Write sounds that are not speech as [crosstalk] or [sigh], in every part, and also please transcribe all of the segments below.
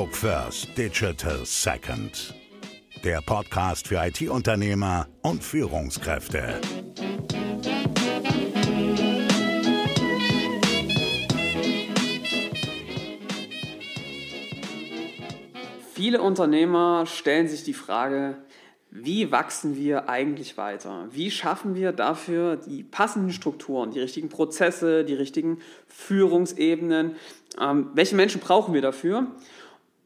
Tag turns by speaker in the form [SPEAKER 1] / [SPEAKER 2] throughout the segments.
[SPEAKER 1] Analog First, Digital Second. Der Podcast für IT-Unternehmer und Führungskräfte.
[SPEAKER 2] Viele Unternehmer stellen sich die Frage, wie wachsen wir eigentlich weiter? Wie schaffen wir dafür die passenden Strukturen, die richtigen Prozesse, die richtigen Führungsebenen? Ähm, welche Menschen brauchen wir dafür?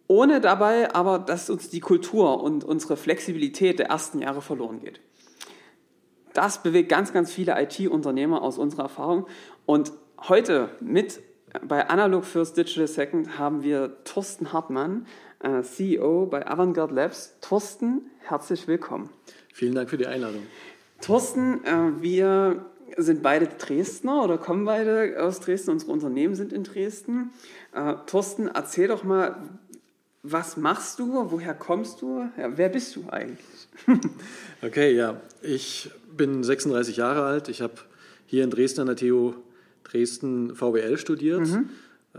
[SPEAKER 2] Ohne dabei aber, dass uns die Kultur und unsere Flexibilität der ersten Jahre verloren geht. Das bewegt ganz, ganz viele IT-Unternehmer aus unserer Erfahrung. Und heute mit bei Analog First Digital Second haben wir Thorsten Hartmann, äh, CEO bei Avantgarde Labs. Thorsten, herzlich willkommen.
[SPEAKER 3] Vielen Dank für die Einladung.
[SPEAKER 2] Thorsten, äh, wir sind beide Dresdner oder kommen beide aus Dresden. Unsere Unternehmen sind in Dresden. Äh, Thorsten, erzähl doch mal, was machst du? Woher kommst du? Ja, wer bist du eigentlich? [laughs]
[SPEAKER 3] okay, ja. Ich bin 36 Jahre alt. Ich habe hier in Dresden an der TU Dresden VWL studiert. Mhm.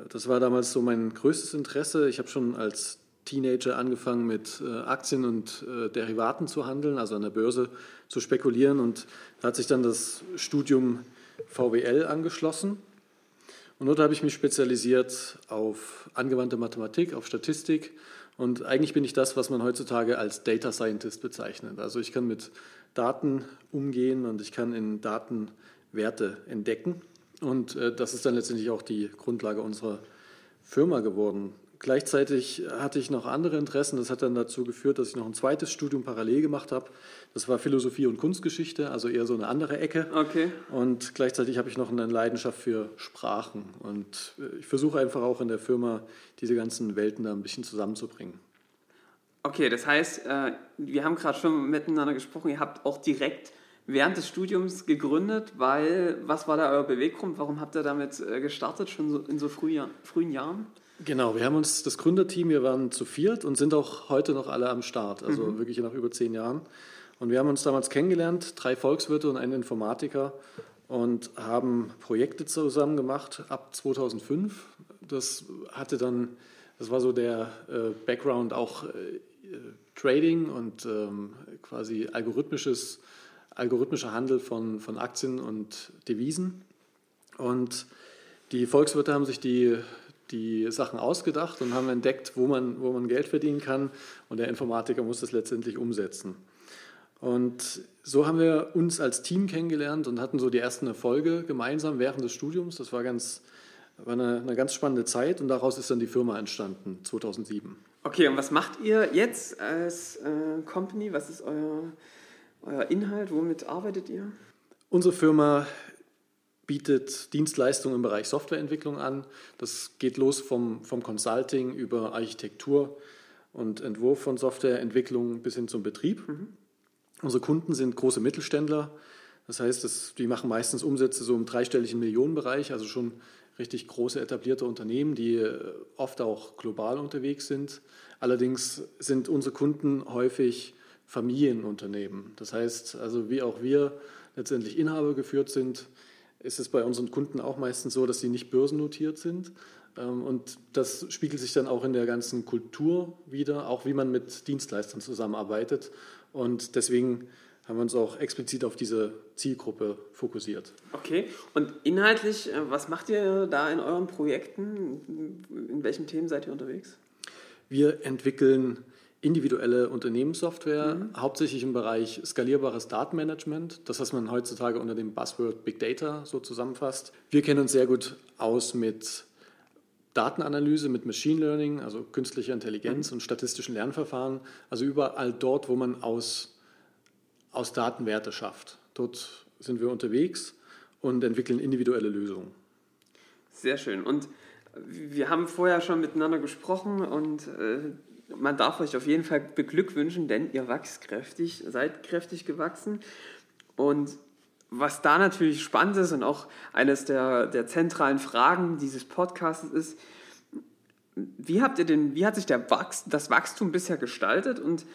[SPEAKER 3] Das war damals so mein größtes Interesse. Ich habe schon als Teenager angefangen mit äh, Aktien und äh, Derivaten zu handeln, also an der Börse zu spekulieren. Und da hat sich dann das Studium VWL angeschlossen. Und dort habe ich mich spezialisiert auf angewandte Mathematik, auf Statistik. Und eigentlich bin ich das, was man heutzutage als Data Scientist bezeichnet. Also ich kann mit Daten umgehen und ich kann in Daten Werte entdecken. Und äh, das ist dann letztendlich auch die Grundlage unserer Firma geworden. Gleichzeitig hatte ich noch andere Interessen. Das hat dann dazu geführt, dass ich noch ein zweites Studium parallel gemacht habe. Das war Philosophie und Kunstgeschichte, also eher so eine andere Ecke.
[SPEAKER 2] Okay.
[SPEAKER 3] Und gleichzeitig habe ich noch eine Leidenschaft für Sprachen. Und äh, ich versuche einfach auch in der Firma diese ganzen Welten da ein bisschen zusammenzubringen.
[SPEAKER 2] Okay, das heißt, äh, wir haben gerade schon miteinander gesprochen. Ihr habt auch direkt während des Studiums gegründet, weil, was war da euer Beweggrund? Warum habt ihr damit äh, gestartet, schon so in so frühen Jahren?
[SPEAKER 3] Genau, wir haben uns das Gründerteam, wir waren zu viert und sind auch heute noch alle am Start, also mhm. wirklich nach über zehn Jahren. Und wir haben uns damals kennengelernt, drei Volkswirte und ein Informatiker und haben Projekte zusammen gemacht ab 2005. Das hatte dann, das war so der äh, Background auch äh, Trading und ähm, quasi algorithmisches, algorithmischer Handel von, von Aktien und Devisen. Und die Volkswirte haben sich die die Sachen ausgedacht und haben entdeckt, wo man, wo man Geld verdienen kann und der Informatiker muss das letztendlich umsetzen. Und so haben wir uns als Team kennengelernt und hatten so die ersten Erfolge gemeinsam während des Studiums. Das war, ganz, war eine, eine ganz spannende Zeit und daraus ist dann die Firma entstanden, 2007.
[SPEAKER 2] Okay, und was macht ihr jetzt als äh, Company? Was ist euer, euer Inhalt? Womit arbeitet ihr?
[SPEAKER 3] Unsere Firma bietet Dienstleistungen im Bereich Softwareentwicklung an. Das geht los vom, vom Consulting über Architektur und Entwurf von Softwareentwicklung bis hin zum Betrieb. Mhm. Unsere Kunden sind große Mittelständler. Das heißt, das, die machen meistens Umsätze so im dreistelligen Millionenbereich, also schon richtig große etablierte Unternehmen, die äh, oft auch global unterwegs sind. Allerdings sind unsere Kunden häufig Familienunternehmen. Das heißt, also wie auch wir letztendlich Inhaber geführt sind, ist es bei unseren Kunden auch meistens so, dass sie nicht börsennotiert sind. Ähm, und das spiegelt sich dann auch in der ganzen Kultur wieder, auch wie man mit Dienstleistern zusammenarbeitet. Und deswegen haben wir uns auch explizit auf diese Zielgruppe fokussiert.
[SPEAKER 2] Okay, und inhaltlich, äh, was macht ihr da in euren Projekten? In welchen Themen seid ihr unterwegs?
[SPEAKER 3] Wir entwickeln individuelle Unternehmenssoftware, mhm. hauptsächlich im Bereich skalierbares Datenmanagement, das, was man heutzutage unter dem Buzzword Big Data so zusammenfasst. Wir kennen uns sehr gut aus mit Datenanalyse, mit Machine Learning, also künstlicher Intelligenz mhm. und statistischen Lernverfahren, also überall dort, wo man aus, aus Daten Werte schafft. Dort sind wir unterwegs und entwickeln individuelle Lösungen.
[SPEAKER 2] Sehr schön. Und wir haben vorher schon miteinander gesprochen und äh, man darf euch auf jeden Fall beglückwünschen, denn ihr wächst kräftig, seid kräftig gewachsen. Und was da natürlich spannend ist und auch eines der, der zentralen Fragen dieses Podcasts ist, wie habt ihr denn, wie hat sich der Wachs, das Wachstum bisher gestaltet und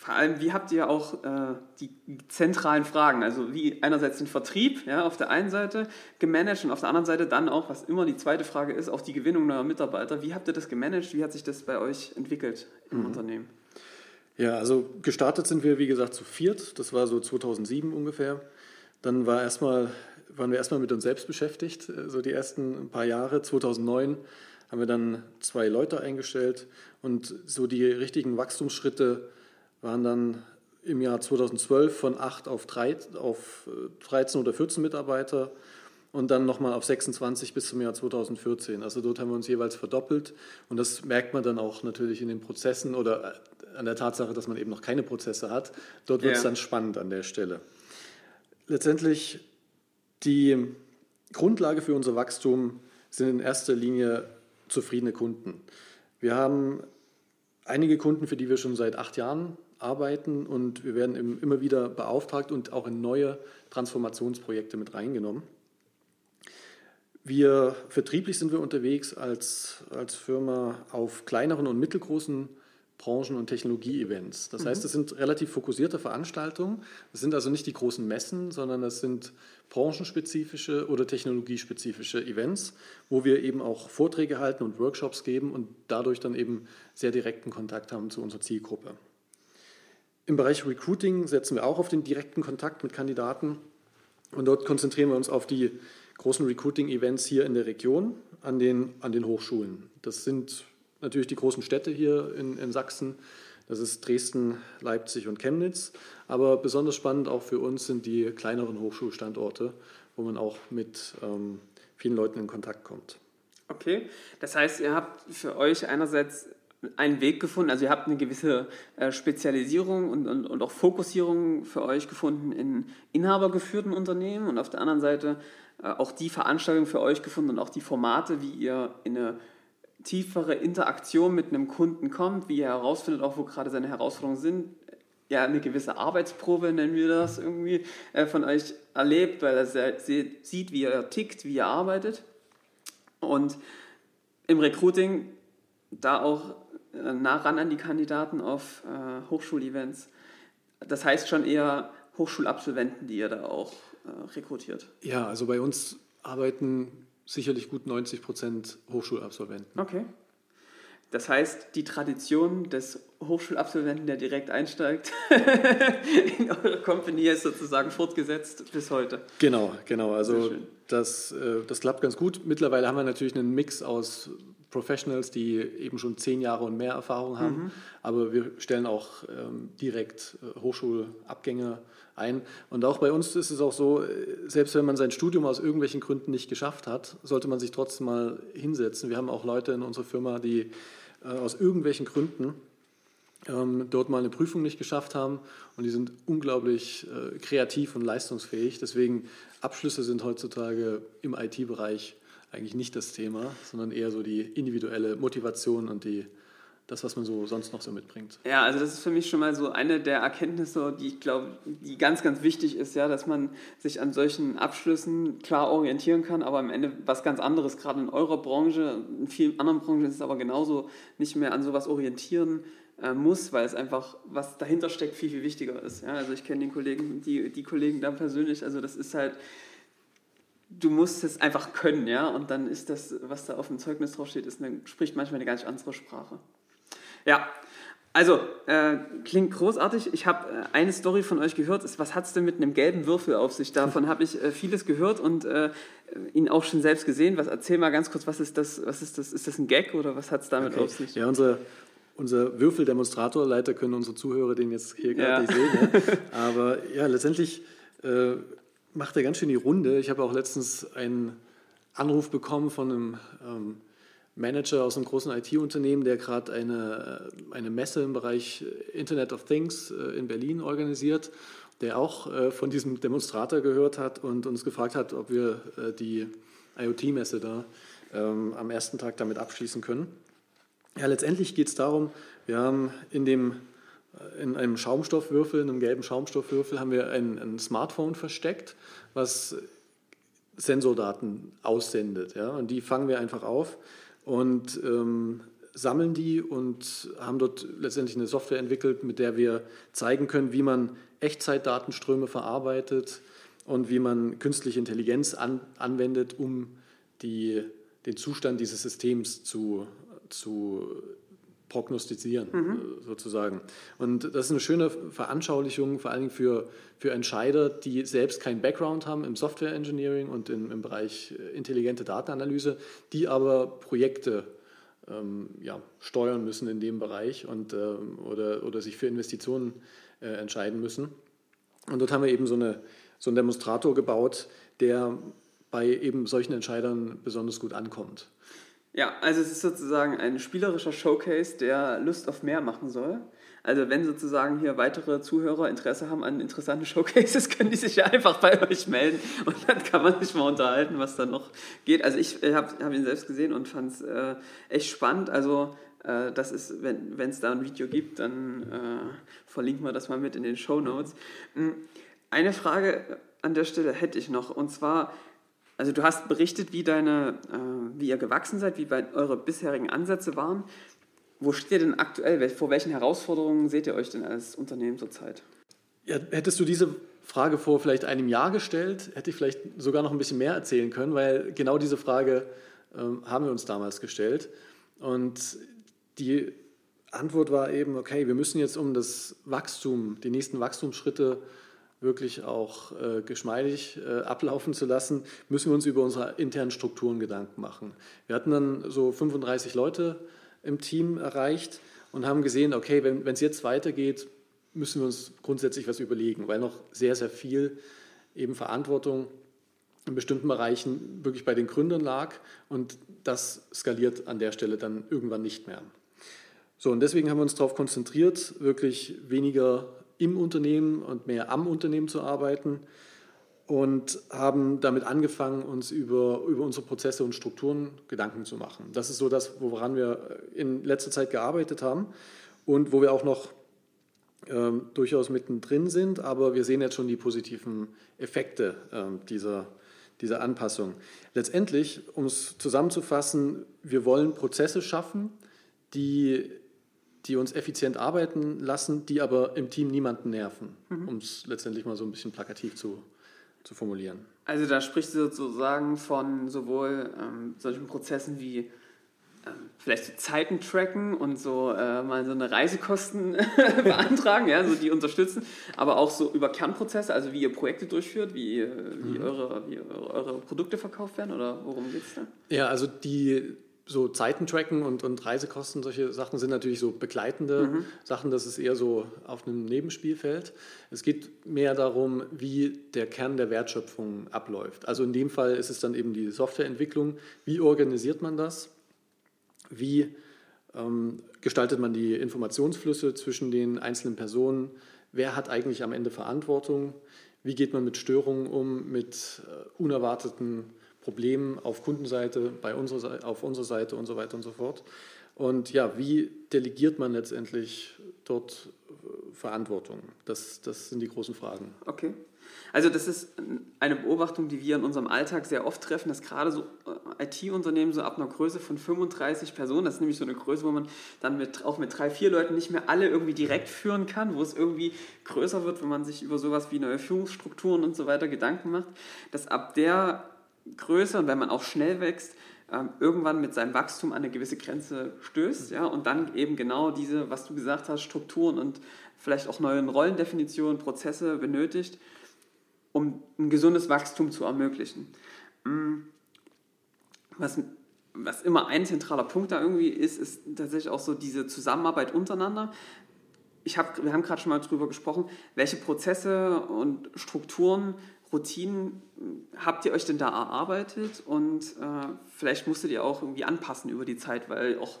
[SPEAKER 2] vor allem, wie habt ihr auch äh, die zentralen Fragen, also wie einerseits den Vertrieb ja, auf der einen Seite gemanagt und auf der anderen Seite dann auch, was immer die zweite Frage ist, auch die Gewinnung neuer Mitarbeiter. Wie habt ihr das gemanagt? Wie hat sich das bei euch entwickelt im mhm. Unternehmen?
[SPEAKER 3] Ja, also gestartet sind wir, wie gesagt, zu viert. Das war so 2007 ungefähr. Dann war erstmal, waren wir erstmal mit uns selbst beschäftigt, äh, so die ersten paar Jahre. 2009 haben wir dann zwei Leute eingestellt und so die richtigen Wachstumsschritte waren dann im Jahr 2012 von 8 auf, 3, auf 13 äh, oder 14 Mitarbeiter und dann nochmal auf 26 bis zum Jahr 2014. Also dort haben wir uns jeweils verdoppelt und das merkt man dann auch natürlich in den Prozessen oder äh, an der Tatsache, dass man eben noch keine Prozesse hat. Dort wird es ja. dann spannend an der Stelle. Letztendlich die Grundlage für unser Wachstum sind in erster Linie zufriedene Kunden. Wir haben einige Kunden, für die wir schon seit acht Jahren arbeiten und wir werden immer wieder beauftragt und auch in neue Transformationsprojekte mit reingenommen. Wir vertrieblich sind wir unterwegs als, als Firma auf kleineren und mittelgroßen Branchen- und Technologie-Events. Das mhm. heißt, es sind relativ fokussierte Veranstaltungen. Das sind also nicht die großen Messen, sondern das sind branchenspezifische oder technologiespezifische Events, wo wir eben auch Vorträge halten und Workshops geben und dadurch dann eben sehr direkten Kontakt haben zu unserer Zielgruppe. Im Bereich Recruiting setzen wir auch auf den direkten Kontakt mit Kandidaten und dort konzentrieren wir uns auf die großen Recruiting-Events hier in der Region an den, an den Hochschulen. Das sind natürlich die großen Städte hier in, in Sachsen. Das ist Dresden, Leipzig und Chemnitz. Aber besonders spannend auch für uns sind die kleineren Hochschulstandorte, wo man auch mit ähm, vielen Leuten in Kontakt kommt.
[SPEAKER 2] Okay, das heißt, ihr habt für euch einerseits einen Weg gefunden, also ihr habt eine gewisse äh, Spezialisierung und, und, und auch Fokussierung für euch gefunden in inhabergeführten Unternehmen und auf der anderen Seite äh, auch die Veranstaltung für euch gefunden und auch die Formate, wie ihr in eine tiefere Interaktion mit einem Kunden kommt, wie er herausfindet, auch wo gerade seine Herausforderungen sind, ja, eine gewisse Arbeitsprobe, nennen wir das irgendwie, äh, von euch erlebt, weil er sieht, wie er tickt, wie er arbeitet. Und im Recruiting da auch äh, nah ran an die Kandidaten auf äh, Hochschulevents. Das heißt schon eher Hochschulabsolventen, die ihr da auch rekrutiert.
[SPEAKER 3] Ja, also bei uns arbeiten sicherlich gut 90 Prozent Hochschulabsolventen.
[SPEAKER 2] Okay. Das heißt, die Tradition des Hochschulabsolventen, der direkt einsteigt, [laughs] in eure Company ist sozusagen fortgesetzt bis heute.
[SPEAKER 3] Genau, genau. Also das, äh, das klappt ganz gut. Mittlerweile haben wir natürlich einen Mix aus Professionals, die eben schon zehn Jahre und mehr Erfahrung haben. Mhm. Aber wir stellen auch ähm, direkt äh, Hochschulabgänger ein. Und auch bei uns ist es auch so, äh, selbst wenn man sein Studium aus irgendwelchen Gründen nicht geschafft hat, sollte man sich trotzdem mal hinsetzen. Wir haben auch Leute in unserer Firma, die äh, aus irgendwelchen Gründen ähm, dort mal eine Prüfung nicht geschafft haben und die sind unglaublich äh, kreativ und leistungsfähig. Deswegen Abschlüsse sind heutzutage im IT-Bereich eigentlich nicht das Thema, sondern eher so die individuelle Motivation und die, das, was man so sonst noch so mitbringt.
[SPEAKER 2] Ja, also das ist für mich schon mal so eine der Erkenntnisse, die ich glaube, die ganz, ganz wichtig ist, ja, dass man sich an solchen Abschlüssen klar orientieren kann, aber am Ende was ganz anderes, gerade in eurer Branche, in vielen anderen Branchen ist es aber genauso nicht mehr an sowas orientieren äh, muss, weil es einfach, was dahinter steckt, viel, viel wichtiger ist. Ja, also ich kenne den Kollegen, die, die Kollegen da persönlich, also das ist halt, du musst es einfach können, ja, und dann ist das, was da auf dem Zeugnis draufsteht, ist eine, spricht manchmal eine ganz andere Sprache. Ja, also, äh, klingt großartig. Ich habe äh, eine Story von euch gehört. Was hat es denn mit einem gelben Würfel auf sich? Davon habe ich äh, vieles gehört und äh, ihn auch schon selbst gesehen. Was, erzähl mal ganz kurz, was ist das? Was ist das? Ist das ein Gag oder was hat es damit okay. auf sich?
[SPEAKER 3] Ja, unser, unser Würfeldemonstrator, leider können unsere Zuhörer den jetzt hier gerade ja. nicht sehen. Ja. [laughs] Aber ja, letztendlich äh, macht er ganz schön die Runde. Ich habe auch letztens einen Anruf bekommen von einem ähm, Manager aus einem großen IT-Unternehmen, der gerade eine, äh, eine Messe im Bereich Internet of Things äh, in Berlin organisiert, der auch äh, von diesem Demonstrator gehört hat und uns gefragt hat, ob wir äh, die IoT-Messe da ähm, am ersten Tag damit abschließen können. Ja, letztendlich geht es darum, wir haben in dem in einem Schaumstoffwürfel, in einem gelben Schaumstoffwürfel, haben wir ein, ein Smartphone versteckt, was Sensordaten aussendet. Ja? Und die fangen wir einfach auf und ähm, sammeln die und haben dort letztendlich eine Software entwickelt, mit der wir zeigen können, wie man Echtzeitdatenströme verarbeitet und wie man künstliche Intelligenz an, anwendet, um die, den Zustand dieses Systems zu, zu prognostizieren, mhm. Äh, sozusagen. Und das ist eine schöne Veranschaulichung, vor allen Dingen für, für Entscheider, die selbst keinen Background haben im Software Engineering und im, im Bereich äh, intelligente Datenanalyse, die aber Projekte ähm, ja, steuern müssen in dem Bereich und, ähm, oder, oder sich für Investitionen äh, entscheiden müssen. Und dort haben wir eben so, eine, so einen Demonstrator gebaut, der bei eben solchen Entscheidern besonders gut ankommt.
[SPEAKER 2] Ja, also es ist sozusagen ein spielerischer Showcase, der Lust auf mehr machen soll. Also wenn sozusagen hier weitere Zuhörer Interesse haben an interessanten [laughs] Showcases, können die sich ja einfach bei euch melden und dann kann man sich mal unterhalten, was da noch geht. Also ich habe hab ihn selbst gesehen und fand es äh, echt spannend. Also äh, das ist, wenn es da ein Video gibt, dann äh, verlinken wir das mal mit in den Show Notes. Hm, eine Frage an der Stelle hätte ich noch und zwar also du hast berichtet, wie, deine, äh, wie ihr gewachsen seid, wie eure bisherigen Ansätze waren. Wo steht ihr denn aktuell? Vor welchen Herausforderungen seht ihr euch denn als Unternehmen zurzeit?
[SPEAKER 3] Ja, hättest du diese Frage vor vielleicht einem Jahr gestellt, hätte ich vielleicht sogar noch ein bisschen mehr erzählen können, weil genau diese Frage ähm, haben wir uns damals gestellt. Und die Antwort war eben, okay, wir müssen jetzt um das Wachstum, die nächsten Wachstumsschritte wirklich auch äh, geschmeidig äh, ablaufen zu lassen, müssen wir uns über unsere internen Strukturen Gedanken machen. Wir hatten dann so 35 Leute im Team erreicht und haben gesehen, okay, wenn es jetzt weitergeht, müssen wir uns grundsätzlich was überlegen, weil noch sehr, sehr viel eben Verantwortung in bestimmten Bereichen wirklich bei den Gründern lag und das skaliert an der Stelle dann irgendwann nicht mehr. So, und deswegen haben wir uns darauf konzentriert, wirklich weniger im Unternehmen und mehr am Unternehmen zu arbeiten und haben damit angefangen, uns über, über unsere Prozesse und Strukturen Gedanken zu machen. Das ist so das, woran wir in letzter Zeit gearbeitet haben und wo wir auch noch ähm, durchaus mittendrin sind, aber wir sehen jetzt schon die positiven Effekte ähm, dieser, dieser Anpassung. Letztendlich, um es zusammenzufassen, wir wollen Prozesse schaffen, die die uns effizient arbeiten lassen, die aber im Team niemanden nerven, mhm. um es letztendlich mal so ein bisschen plakativ zu, zu formulieren.
[SPEAKER 2] Also da sprichst du sozusagen von sowohl ähm, solchen Prozessen wie ähm, vielleicht so Zeiten tracken und so äh, mal so eine Reisekosten [laughs] beantragen, ja, so die unterstützen, aber auch so über Kernprozesse, also wie ihr Projekte durchführt, wie, wie, mhm. eure, wie eure Produkte verkauft werden oder worum geht es da?
[SPEAKER 3] Ja, also die so Zeiten tracken und, und Reisekosten, solche Sachen sind natürlich so begleitende mhm. Sachen, das ist eher so auf einem Nebenspielfeld. Es geht mehr darum, wie der Kern der Wertschöpfung abläuft. Also in dem Fall ist es dann eben die Softwareentwicklung. Wie organisiert man das? Wie ähm, gestaltet man die Informationsflüsse zwischen den einzelnen Personen? Wer hat eigentlich am Ende Verantwortung? Wie geht man mit Störungen um, mit äh, unerwarteten Problemen auf Kundenseite, bei unserer, auf unserer Seite und so weiter und so fort. Und ja, wie delegiert man letztendlich dort äh, Verantwortung? Das, das sind die großen Fragen.
[SPEAKER 2] Okay. Also das ist eine Beobachtung, die wir in unserem Alltag sehr oft treffen, dass gerade so äh, IT-Unternehmen so ab einer Größe von 35 Personen, das ist nämlich so eine Größe, wo man dann mit, auch mit drei, vier Leuten nicht mehr alle irgendwie direkt führen kann, wo es irgendwie größer wird, wenn man sich über sowas wie neue Führungsstrukturen und so weiter Gedanken macht, dass ab der Größe und wenn man auch schnell wächst, ähm, irgendwann mit seinem Wachstum an eine gewisse Grenze stößt ja, und dann eben genau diese, was du gesagt hast, Strukturen und vielleicht auch neue Rollendefinitionen, Prozesse benötigt, um ein gesundes Wachstum zu ermöglichen. Mm. Was, was immer ein zentraler Punkt da irgendwie ist, ist tatsächlich auch so diese Zusammenarbeit untereinander. Ich hab, wir haben gerade schon mal darüber gesprochen, welche Prozesse und Strukturen Routinen habt ihr euch denn da erarbeitet und äh, vielleicht musstet ihr auch irgendwie anpassen über die Zeit, weil auch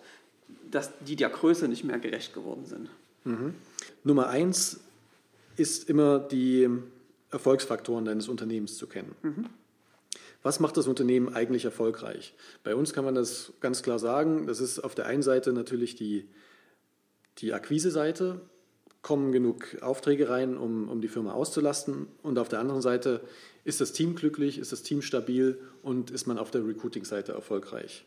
[SPEAKER 2] das, die der Größe nicht mehr gerecht geworden sind?
[SPEAKER 3] Mhm. Nummer eins ist immer die Erfolgsfaktoren deines Unternehmens zu kennen. Mhm. Was macht das Unternehmen eigentlich erfolgreich? Bei uns kann man das ganz klar sagen. Das ist auf der einen Seite natürlich die, die Akquise-Seite kommen genug Aufträge rein, um, um die Firma auszulasten. Und auf der anderen Seite ist das Team glücklich, ist das Team stabil und ist man auf der Recruiting-Seite erfolgreich.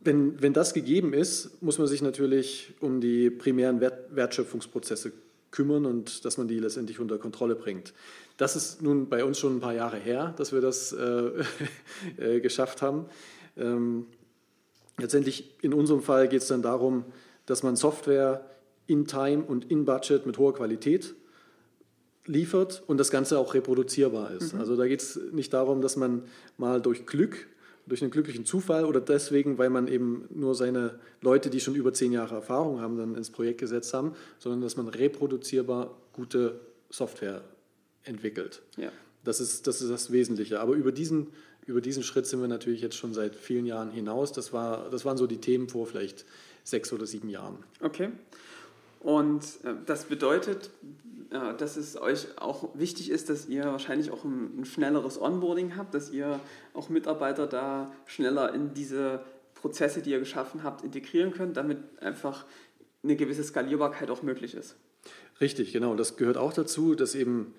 [SPEAKER 3] wenn, wenn das gegeben ist, muss man sich natürlich um die primären Wert, Wertschöpfungsprozesse kümmern und dass man die letztendlich unter Kontrolle bringt. Das ist nun bei uns schon ein paar Jahre her, dass wir das äh, [laughs] äh, geschafft haben. Ähm, letztendlich in unserem Fall geht es dann darum, dass man Software in Time und in Budget mit hoher Qualität liefert und das Ganze auch reproduzierbar ist. Mhm. Also da geht es nicht darum, dass man mal durch Glück, durch einen glücklichen Zufall oder deswegen, weil man eben nur seine Leute, die schon über zehn Jahre Erfahrung haben, dann ins Projekt gesetzt haben, sondern dass man reproduzierbar gute Software entwickelt. Ja. Das, ist, das ist das Wesentliche. Aber über diesen, über diesen Schritt sind wir natürlich jetzt schon seit vielen Jahren hinaus. Das, war, das waren so die Themen vor vielleicht sechs oder sieben Jahren.
[SPEAKER 2] Okay. Und äh, das bedeutet, äh, dass es euch auch wichtig ist, dass ihr wahrscheinlich auch ein, ein, schnelleres Onboarding habt, dass ihr auch Mitarbeiter da schneller in diese Prozesse, die ihr geschaffen habt, integrieren könnt, damit einfach eine gewisse Skalierbarkeit auch möglich ist.
[SPEAKER 3] Richtig, genau. Das gehört auch dazu, dass eben,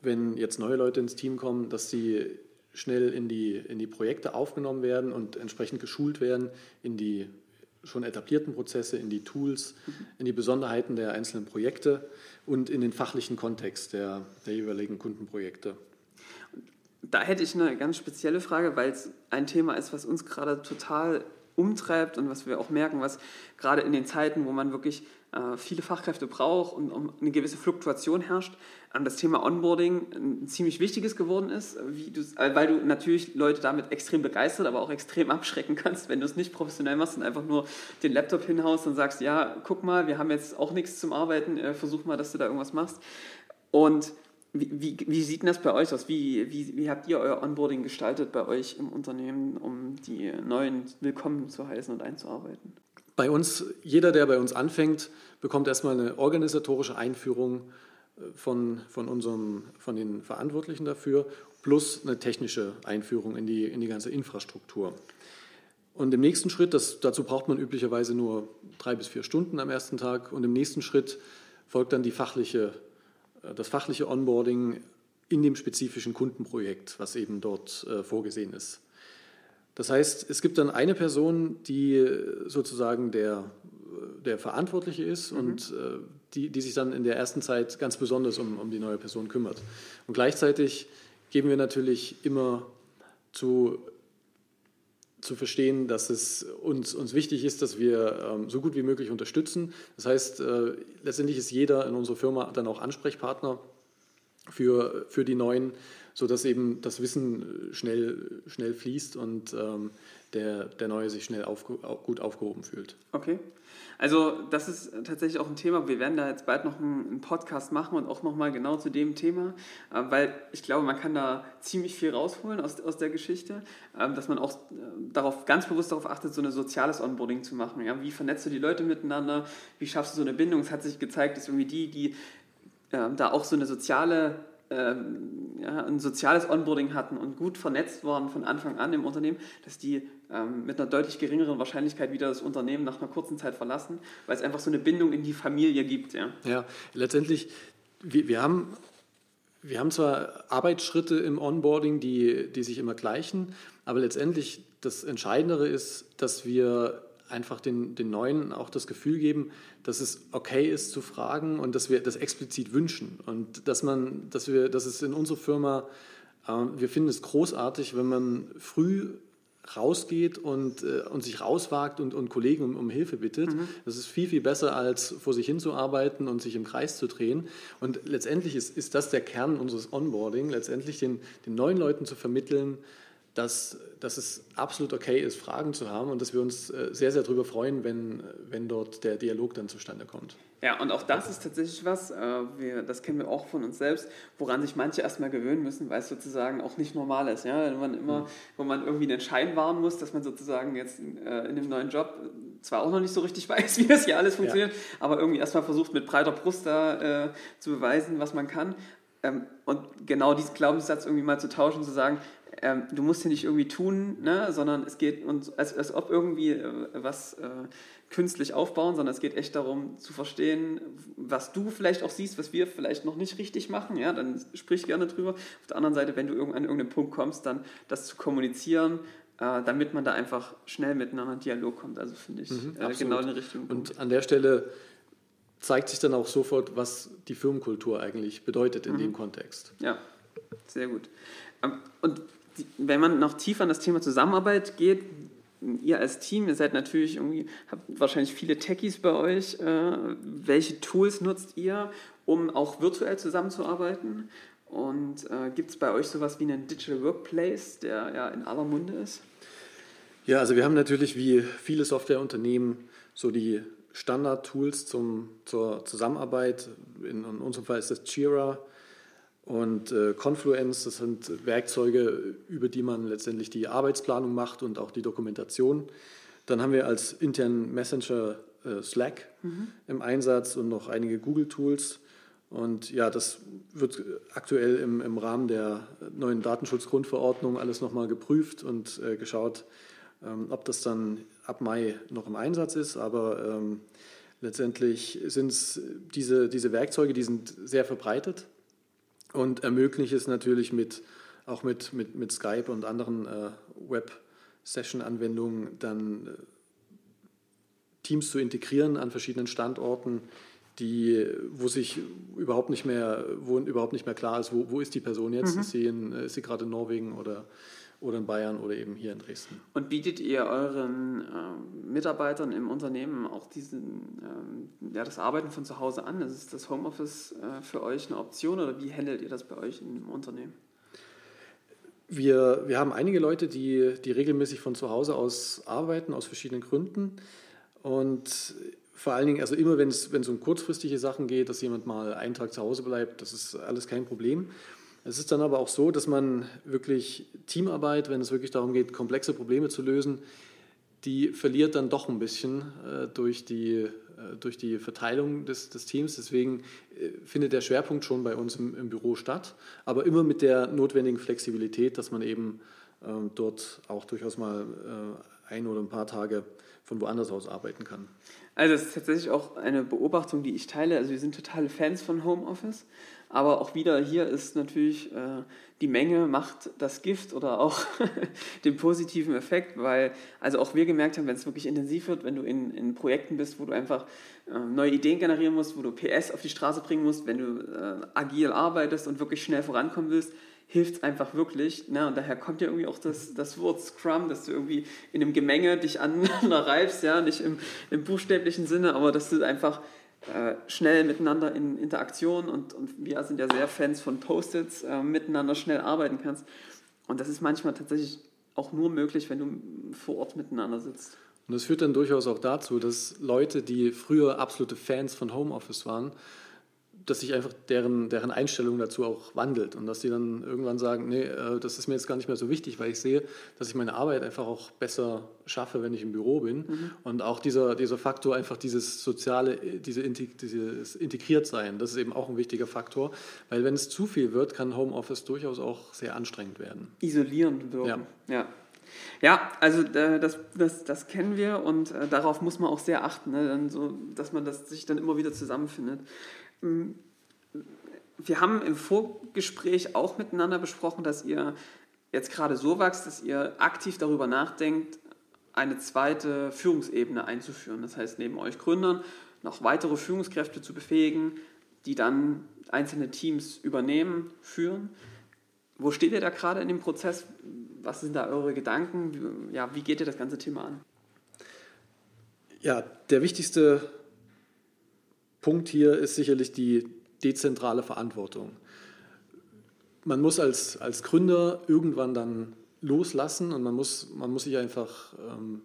[SPEAKER 3] wenn jetzt neue Leute ins Team kommen, dass sie schnell in die, in die Projekte aufgenommen werden und entsprechend geschult werden in die schon etablierten Prozesse, in die Tools, in die Besonderheiten der einzelnen Projekte und in den fachlichen Kontext der, der jeweiligen Kundenprojekte.
[SPEAKER 2] Da hätte ich eine ganz spezielle Frage, weil es ein Thema ist, was uns gerade total umtreibt und was wir auch merken, was gerade in den Zeiten, wo man wirklich viele Fachkräfte braucht und eine gewisse Fluktuation herrscht, das Thema Onboarding ein ziemlich wichtiges geworden ist, äh, weil du natürlich Leute damit extrem begeistert, aber auch extrem [laughs] abschrecken kannst, wenn du es nicht professionell machst und einfach nur den Laptop hinhaust und sagst, ja, guck mal, wir haben jetzt auch nichts zum Arbeiten, äh, versuch mal, dass du da irgendwas machst. Und wie, wie, wie, sieht denn das bei euch aus? Wie, wie, wie, habt ihr euer Onboarding gestaltet bei euch im Unternehmen, um die Neuen willkommen zu heißen und einzuarbeiten?
[SPEAKER 3] Bei uns, jeder, der bei uns anfängt, bekommt erstmal eine organisatorische Einführung äh, von, von, unserem, von den Verantwortlichen dafür, plus eine technische Einführung in die, in die ganze Infrastruktur. Und im nächsten Schritt, das, dazu braucht man üblicherweise nur drei bis vier Stunden am ersten Tag, und im nächsten Schritt folgt dann die fachliche, äh, das fachliche Onboarding in dem spezifischen Kundenprojekt, was eben dort äh, vorgesehen ist. Das heißt, es gibt dann eine Person, die sozusagen der, der Verantwortliche ist mhm. und äh, die, die sich dann in der ersten Zeit ganz besonders um, um die neue Person kümmert. Und gleichzeitig geben wir natürlich immer zu, zu verstehen, dass es uns, uns wichtig ist, dass wir ähm, so gut wie möglich unterstützen. Das heißt, äh, letztendlich ist jeder in unserer Firma dann auch Ansprechpartner für, für die Neuen sodass eben das Wissen schnell, schnell fließt und ähm, der, der Neue sich schnell aufge gut aufgehoben fühlt.
[SPEAKER 2] Okay. Also das ist tatsächlich auch ein Thema. Wir werden da jetzt bald noch einen Podcast machen und auch nochmal genau zu dem Thema, äh, weil ich glaube, man kann da ziemlich viel rausholen aus, aus der Geschichte, ähm, dass man auch äh, darauf ganz bewusst darauf achtet, so ein soziales Onboarding zu machen. Ja? Wie vernetzt du die Leute miteinander? Wie schaffst du so eine Bindung? Es hat sich gezeigt, dass irgendwie die, die äh, da auch so eine soziale ähm, ja, ein soziales Onboarding hatten und gut vernetzt waren von Anfang an im Unternehmen, dass die ähm, mit einer deutlich geringeren Wahrscheinlichkeit wieder das Unternehmen nach einer kurzen Zeit verlassen, weil es einfach so eine Bindung in die Familie gibt. Ja,
[SPEAKER 3] ja letztendlich, wir, wir haben wir haben zwar Arbeitsschritte im Onboarding, die, die sich immer gleichen, aber letztendlich das Entscheidendere ist, dass wir einfach den, den Neuen auch das Gefühl geben, dass es okay ist zu fragen und dass wir das explizit wünschen. Und dass, man, dass, wir, dass es in unserer Firma, äh, wir finden es großartig, wenn man früh rausgeht und, äh, und sich rauswagt und, und Kollegen um, um Hilfe bittet. Mhm. Das ist viel, viel besser, als vor sich hinzuarbeiten und sich im Kreis zu drehen. Und letztendlich ist, ist das der Kern unseres Onboarding, letztendlich den, den neuen Leuten zu vermitteln, dass, dass es absolut okay ist, Fragen zu haben und dass wir uns äh, sehr, sehr darüber freuen, wenn, wenn dort der Dialog dann zustande kommt.
[SPEAKER 2] Ja, und auch das ist tatsächlich was, äh, wir, das kennen wir auch von uns selbst, woran sich manche erstmal gewöhnen müssen, weil es sozusagen auch nicht normal ist. Ja? Wenn man immer, mhm. wo man irgendwie einen Schein wahren muss, dass man sozusagen jetzt in, äh, in einem neuen Job zwar auch noch nicht so richtig [laughs] weiß, wie das hier alles funktioniert, ja. aber irgendwie erstmal versucht mit breiter Brust da äh, zu beweisen, was man kann. Ähm, und genau diesen Glaubenssatz irgendwie mal zu tauschen, zu sagen, ähm, du musst hier nicht irgendwie tun, ne, sondern es geht uns, als, als ob irgendwie äh, was äh, künstlich aufbauen, sondern es geht echt darum zu verstehen, was du vielleicht auch siehst, was wir vielleicht noch nicht richtig machen. Ja, dann sprich gerne drüber. Auf der anderen Seite, wenn du an irgendeinen Punkt kommst, dann das zu kommunizieren, äh, damit man da einfach schnell miteinander in Dialog kommt. Also finde ich
[SPEAKER 3] Mhm,
[SPEAKER 2] äh, genau den richtigen Punkt.
[SPEAKER 3] Und an der Stelle zeigt sich dann auch sofort, was die Firmenkultur eigentlich bedeutet in dem Kontext.
[SPEAKER 2] Ja, sehr gut. Ähm, Und wenn man noch tiefer an das Thema Zusammenarbeit geht, ihr als Team, ihr seid natürlich irgendwie, habt wahrscheinlich viele Techies bei euch. Äh, welche Tools nutzt ihr, um auch virtuell zusammenzuarbeiten? Und äh, gibt es bei euch sowas wie einen Digital Workplace, der ja in aller Munde ist?
[SPEAKER 3] Ja, also wir haben natürlich wie viele Softwareunternehmen so die Standard-Tools zur Zusammenarbeit. In, in unserem Fall ist das Jira und äh, Confluence. Das sind Werkzeuge, über die man letztendlich die Arbeitsplanung macht und auch die Dokumentation. Dann haben wir als internen Messenger äh, Slack im Einsatz und noch einige Google-Tools. Und ja, das wird aktuell im, im Rahmen der neuen Datenschutzgrundverordnung alles nochmal geprüft und äh, geschaut, ähm, ob das dann ab Mai noch im Einsatz ist. Aber ähm, letztendlich sind es diese, diese Werkzeuge, die sind sehr verbreitet und ermöglichen es natürlich mit, auch mit, mit, mit Skype und anderen äh, Web-Session-Anwendungen dann äh, Teams zu integrieren an verschiedenen Standorten, die, wo sich überhaupt nicht mehr, wo überhaupt nicht mehr klar ist, wo, wo ist die Person jetzt? Ist sie, in, ist sie gerade in Norwegen oder, oder in Bayern oder eben hier in Dresden?
[SPEAKER 2] Und bietet ihr euren ähm, Mitarbeitern im Unternehmen auch diesen, ähm, ja, das Arbeiten von zu Hause an? Ist das Homeoffice äh, für euch eine Option oder wie handelt ihr das bei euch im Unternehmen?
[SPEAKER 3] Wir, wir haben einige Leute, die, die regelmäßig von zu Hause aus arbeiten, aus verschiedenen Gründen. Und vor allen Dingen, also immer wenn es, wenn es um kurzfristige Sachen geht, dass jemand mal einen Tag zu Hause bleibt, das ist alles kein Problem. Es ist dann aber auch so, dass man wirklich Teamarbeit, wenn es wirklich darum geht, komplexe Probleme zu lösen, die verliert dann doch ein bisschen äh, durch, die, äh, durch die Verteilung des, des Teams. Deswegen äh, findet der Schwerpunkt schon bei uns im, im Büro statt, aber immer mit der notwendigen Flexibilität, dass man eben ähm, dort auch durchaus mal äh, ein oder ein paar Tage von woanders aus arbeiten kann.
[SPEAKER 2] Also das ist tatsächlich auch eine Beobachtung, die ich teile. Also wir sind totale Fans von Homeoffice, aber auch wieder hier ist natürlich äh, die Menge macht das Gift oder auch [laughs] den positiven Effekt, weil also auch wir gemerkt haben, wenn es wirklich intensiv wird, wenn du in, in Projekten bist, wo du einfach äh, neue Ideen generieren musst, wo du PS auf die Straße bringen musst, wenn du äh, agil arbeitest und wirklich schnell vorankommen willst, hilft es einfach wirklich. Ne? Und daher kommt ja irgendwie auch das, das Wort Scrum, dass du irgendwie in einem Gemenge dich [laughs] aneinander reibst, ja, nicht im, im buchstäblichen Sinne, aber dass du einfach äh, schnell miteinander in Interaktion und, und wir sind ja sehr Fans von Post-its, äh, miteinander schnell arbeiten kannst. Und das ist manchmal tatsächlich auch nur möglich, wenn du vor Ort miteinander sitzt.
[SPEAKER 3] Und das führt dann durchaus auch dazu, dass Leute, die früher absolute Fans von Homeoffice waren, dass sich einfach deren, deren Einstellung dazu auch wandelt und dass die dann irgendwann sagen, nee, äh, das ist mir jetzt gar nicht mehr so wichtig, weil ich sehe, dass ich meine Arbeit einfach auch besser schaffe, wenn ich im Büro bin.
[SPEAKER 2] Mhm.
[SPEAKER 3] Und auch dieser, dieser Faktor, einfach dieses soziale, diese, dieses Integriertsein, das ist eben auch ein wichtiger Faktor, weil wenn es zu viel wird, kann Homeoffice durchaus auch sehr anstrengend werden.
[SPEAKER 2] Isolierend wirken. Ja. ja. Ja, also äh, das, das, das kennen wir und äh, darauf muss man auch sehr achten, ne? dann so, dass man das sich dann immer wieder zusammenfindet. Mm, Wir haben im Vorgespräch auch miteinander besprochen, dass ihr jetzt gerade so wächst, dass ihr aktiv darüber nachdenkt, eine zweite Führungsebene einzuführen. Das heißt, neben euch Gründern noch weitere Führungskräfte zu befähigen, die dann einzelne Teams übernehmen, führen. Wo steht ihr da gerade in dem Prozess? Was sind da eure Gedanken? Ja, wie geht ihr das ganze Thema an?
[SPEAKER 3] Ja, der wichtigste Punkt hier ist sicherlich die dezentrale Verantwortung. Man muss als, als Gründer irgendwann dann loslassen und man muss, man muss sich einfach ähm,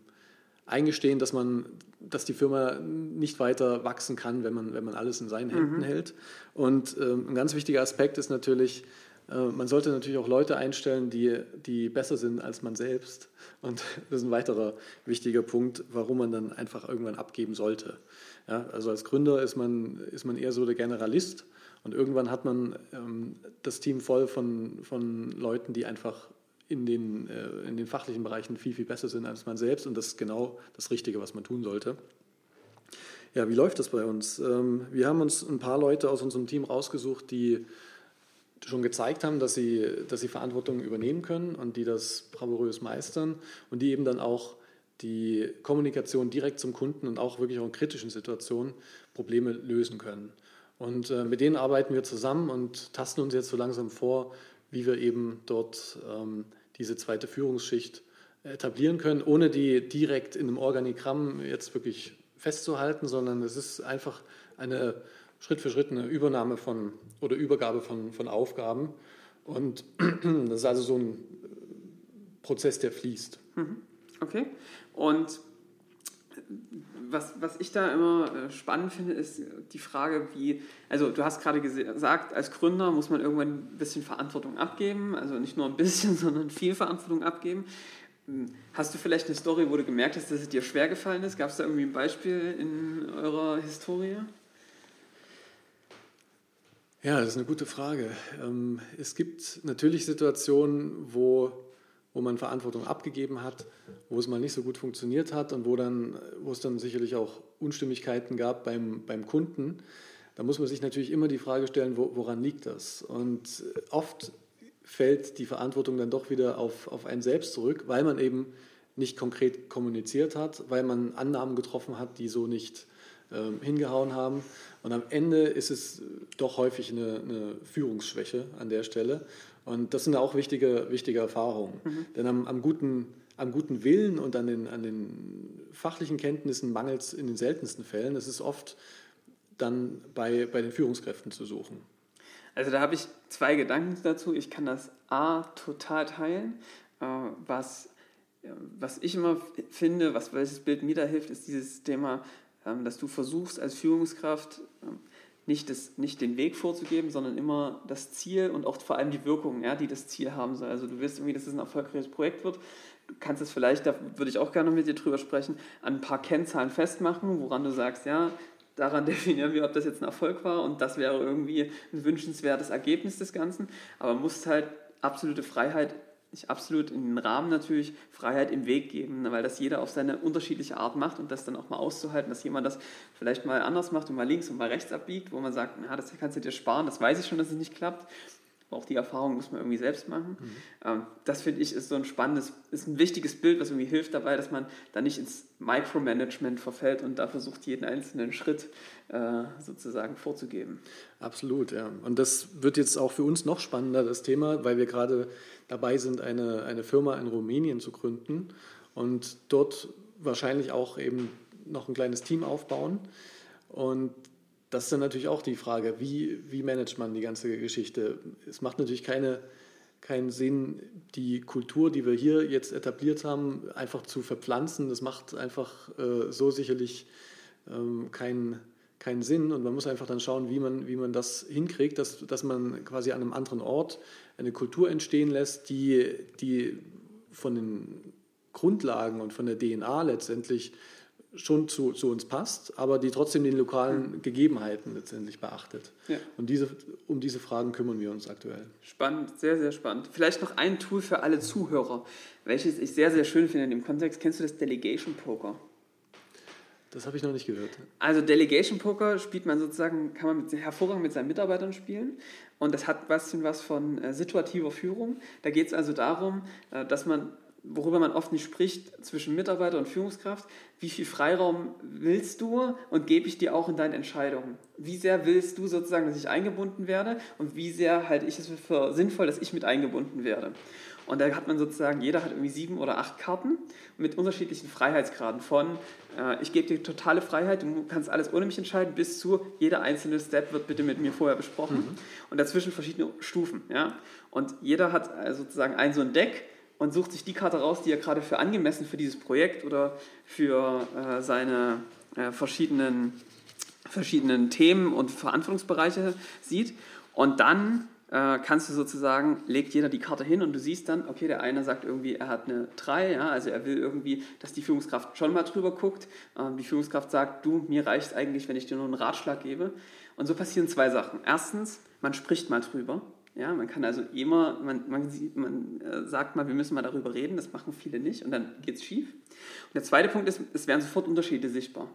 [SPEAKER 3] eingestehen, dass, man, dass die Firma nicht weiter wachsen kann, wenn man, wenn man alles in seinen Händen mhm. hält. Und ähm, ein ganz wichtiger Aspekt ist natürlich, äh, man sollte natürlich auch Leute einstellen, die, die besser sind als man selbst. Und [laughs] das ist ein weiterer wichtiger Punkt, warum man dann einfach irgendwann abgeben sollte. Ja, also als Gründer ist man, ist man eher so der Generalist und irgendwann hat man ähm, das Team voll von, von Leuten, die einfach in den, äh, in den fachlichen Bereichen viel, viel besser sind als man selbst und das ist genau das Richtige, was man tun sollte. Ja, wie läuft das bei uns? Ähm, wir haben uns ein paar Leute aus unserem Team rausgesucht, die schon gezeigt haben, dass sie, dass sie Verantwortung übernehmen können und die das bravourös meistern und die eben dann auch die Kommunikation direkt zum Kunden und auch wirklich auch in kritischen Situationen Probleme lösen können. Und äh, mit denen arbeiten wir zusammen und tasten uns jetzt so langsam vor, wie wir eben dort ähm, diese zweite Führungsschicht etablieren können, ohne die direkt in einem Organigramm jetzt wirklich festzuhalten, sondern es ist einfach eine Schritt für Schritt eine Übernahme von oder Übergabe von, von Aufgaben. Und [clears throat] das ist also so ein Prozess, der fließt.
[SPEAKER 2] Mhm. Okay. Und was, was ich da immer äh, spannend finde, ist die Frage, wie, also du hast gerade gesagt, als Gründer muss man irgendwann ein bisschen Verantwortung abgeben, also nicht nur ein bisschen, [laughs] sondern viel Verantwortung abgeben. Hm, hast du vielleicht eine Story, wo du gemerkt hast, dass es dir schwer gefallen ist? Gab es da irgendwie ein Beispiel in eurer Historie?
[SPEAKER 3] Ja, das ist eine gute Frage. Ähm, es gibt natürlich Situationen, wo, wo man Verantwortung abgegeben hat, wo es mal nicht so gut funktioniert hat und wo, dann, wo es dann sicherlich auch Unstimmigkeiten gab beim, beim Kunden. Da muss man sich natürlich immer die Frage stellen, woran liegt das? Und oft fällt die Verantwortung dann doch wieder auf, auf einen selbst zurück, weil man eben nicht konkret kommuniziert hat, weil man Annahmen getroffen hat, die so nicht ähm, hingehauen haben. Und am Ende ist es doch häufig eine, eine, Führungsschwäche an der Stelle. Und das sind auch wichtige, wichtige Erfahrungen. Mhm. Denn am, am, guten, am guten Willen und an den, an den fachlichen Kenntnissen mangelt es in den seltensten Fällen. Es ist oft dann bei, bei den Führungskräften zu suchen.
[SPEAKER 2] Also da habe ich zwei Gedanken dazu. Ich kann das A total teilen. Äh, was, was ich immer finde, was welches Bild mir da hilft, ist dieses Thema, ähm, dass du versuchst als Führungskraft ähm, nicht, das, nicht den Weg vorzugeben, sondern immer das Ziel und auch vor allem die Wirkung, ja, die das Ziel haben soll. Also du willst irgendwie, dass es ein erfolgreiches Projekt wird. Du kannst es vielleicht, da würde ich auch gerne mit dir drüber sprechen, an ein paar Kennzahlen festmachen, woran du sagst, ja, daran [laughs] definieren wir, ob das jetzt ein Erfolg war und das wäre irgendwie ein wünschenswertes Ergebnis des Ganzen. Aber man muss halt absolute Freiheit, nicht absolut in den Rahmen natürlich, Freiheit im Weg geben, weil das jeder auf seine unterschiedliche Art macht und das dann auch mal auszuhalten, dass jemand das vielleicht mal anders macht und mal links und mal rechts abbiegt, wo man sagt, na, das kannst du dir sparen, das weiß ich schon, dass es nicht klappt auch die Erfahrung muss man irgendwie selbst machen. Mhm. Ähm, das finde ich ist so ein spannendes, ist ein wichtiges Bild, was irgendwie hilft dabei, dass man da nicht ins Micromanagement verfällt und da versucht, jeden einzelnen Schritt äh, sozusagen vorzugeben.
[SPEAKER 3] Absolut, ja. Und das wird jetzt auch für uns noch spannender, das Thema, weil wir gerade dabei sind, eine, eine Firma in Rumänien zu gründen und dort wahrscheinlich auch eben noch ein kleines Team aufbauen. Und das ist dann natürlich auch die Frage, wie, wie managt man die ganze Geschichte? Es macht natürlich keine, keinen Sinn, die Kultur, die wir hier jetzt etabliert haben, einfach zu verpflanzen. Das macht einfach äh, so sicherlich ähm, keinen keinen Sinn und man muss einfach dann schauen, wie man, wie man das hinkriegt, dass, dass man quasi an einem anderen Ort eine Kultur entstehen lässt, die, die von den Grundlagen und von der DNA letztendlich schon zu, zu uns passt, aber die trotzdem den lokalen mhm. Gegebenheiten letztendlich beachtet. Ja. Und diese, um diese Fragen kümmern wir uns aktuell.
[SPEAKER 2] Spannend, sehr, sehr spannend. Vielleicht noch ein Tool für alle Zuhörer, welches ich sehr, sehr schön finde in dem Kontext. Kennst du das Delegation Poker?
[SPEAKER 3] Das habe ich noch nicht gehört.
[SPEAKER 2] Also Delegation Poker spielt man sozusagen, kann man mit, hervorragend mit seinen Mitarbeitern spielen. Und das hat was, was von äh, situativer Führung. Da geht es also darum, äh, dass man worüber man oft nicht spricht zwischen Mitarbeiter und Führungskraft. Wie viel Freiraum willst du und gebe ich dir auch in deinen Entscheidungen? Wie sehr willst du sozusagen, dass ich eingebunden werde und wie sehr halte ich es für sinnvoll, dass ich mit eingebunden werde? Und da hat man sozusagen, jeder hat irgendwie sieben oder acht Karten mit unterschiedlichen Freiheitsgraden von, äh, ich gebe dir totale Freiheit, du kannst alles ohne mich entscheiden, bis zu, jeder einzelne Step wird bitte mit mir vorher besprochen. Mhm. Und dazwischen verschiedene Stufen. Ja? Und jeder hat also sozusagen ein so ein Deck, und sucht sich die Karte raus, die er gerade für angemessen für dieses Projekt oder für äh, seine äh, verschiedenen, verschiedenen Themen und Verantwortungsbereiche sieht. Und dann äh, kannst du sozusagen, legt jeder die Karte hin und du siehst dann, okay, der eine sagt irgendwie, er hat eine 3, ja, also er will irgendwie, dass die Führungskraft schon mal drüber guckt. Ähm, die Führungskraft sagt, du, mir reicht es eigentlich, wenn ich dir nur einen Ratschlag gebe. Und so passieren zwei Sachen. Erstens, man spricht mal drüber. Ja, man kann also immer, man, man, man äh, sagt mal, wir müssen mal darüber reden, das machen viele nicht und dann geht es schief. Und der zweite Punkt ist, es werden sofort Unterschiede sichtbar.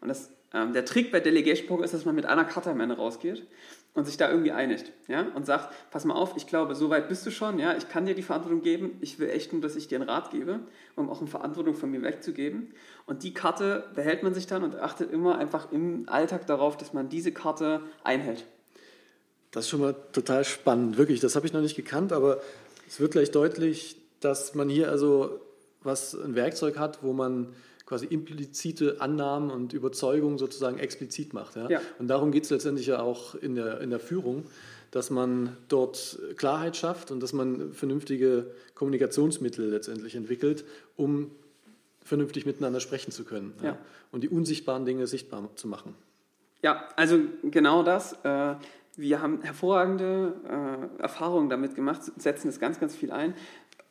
[SPEAKER 2] Und das Ähm, der Trick bei Delegation Poker ist, dass man mit einer Karte am Ende rausgeht und sich da irgendwie einigt ja? und sagt, pass mal auf, ich glaube, so weit bist du schon, ja? ich kann dir die Verantwortung geben, ich will echt nur, dass ich dir einen Rat gebe, um auch eine Verantwortung von mir wegzugeben. Und die Karte behält man sich dann und achtet immer einfach im Alltag darauf, dass man diese Karte einhält.
[SPEAKER 3] Das ist schon mal total spannend, wirklich. Das habe ich noch nicht gekannt, aber es wird gleich deutlich, dass man hier also was ein Werkzeug hat, wo man quasi implizite Annahmen und Überzeugungen sozusagen explizit macht. Ja? ja. Und darum geht es letztendlich ja auch in der, in der Führung, dass man dort Klarheit schafft und dass man vernünftige Kommunikationsmittel letztendlich entwickelt, um vernünftig miteinander sprechen zu können ja. Ja? und die unsichtbaren Dinge sichtbar zu machen.
[SPEAKER 2] Ja, also genau das. Äh, wir haben hervorragende äh, Erfahrungen damit gemacht, setzen es ganz, ganz viel ein.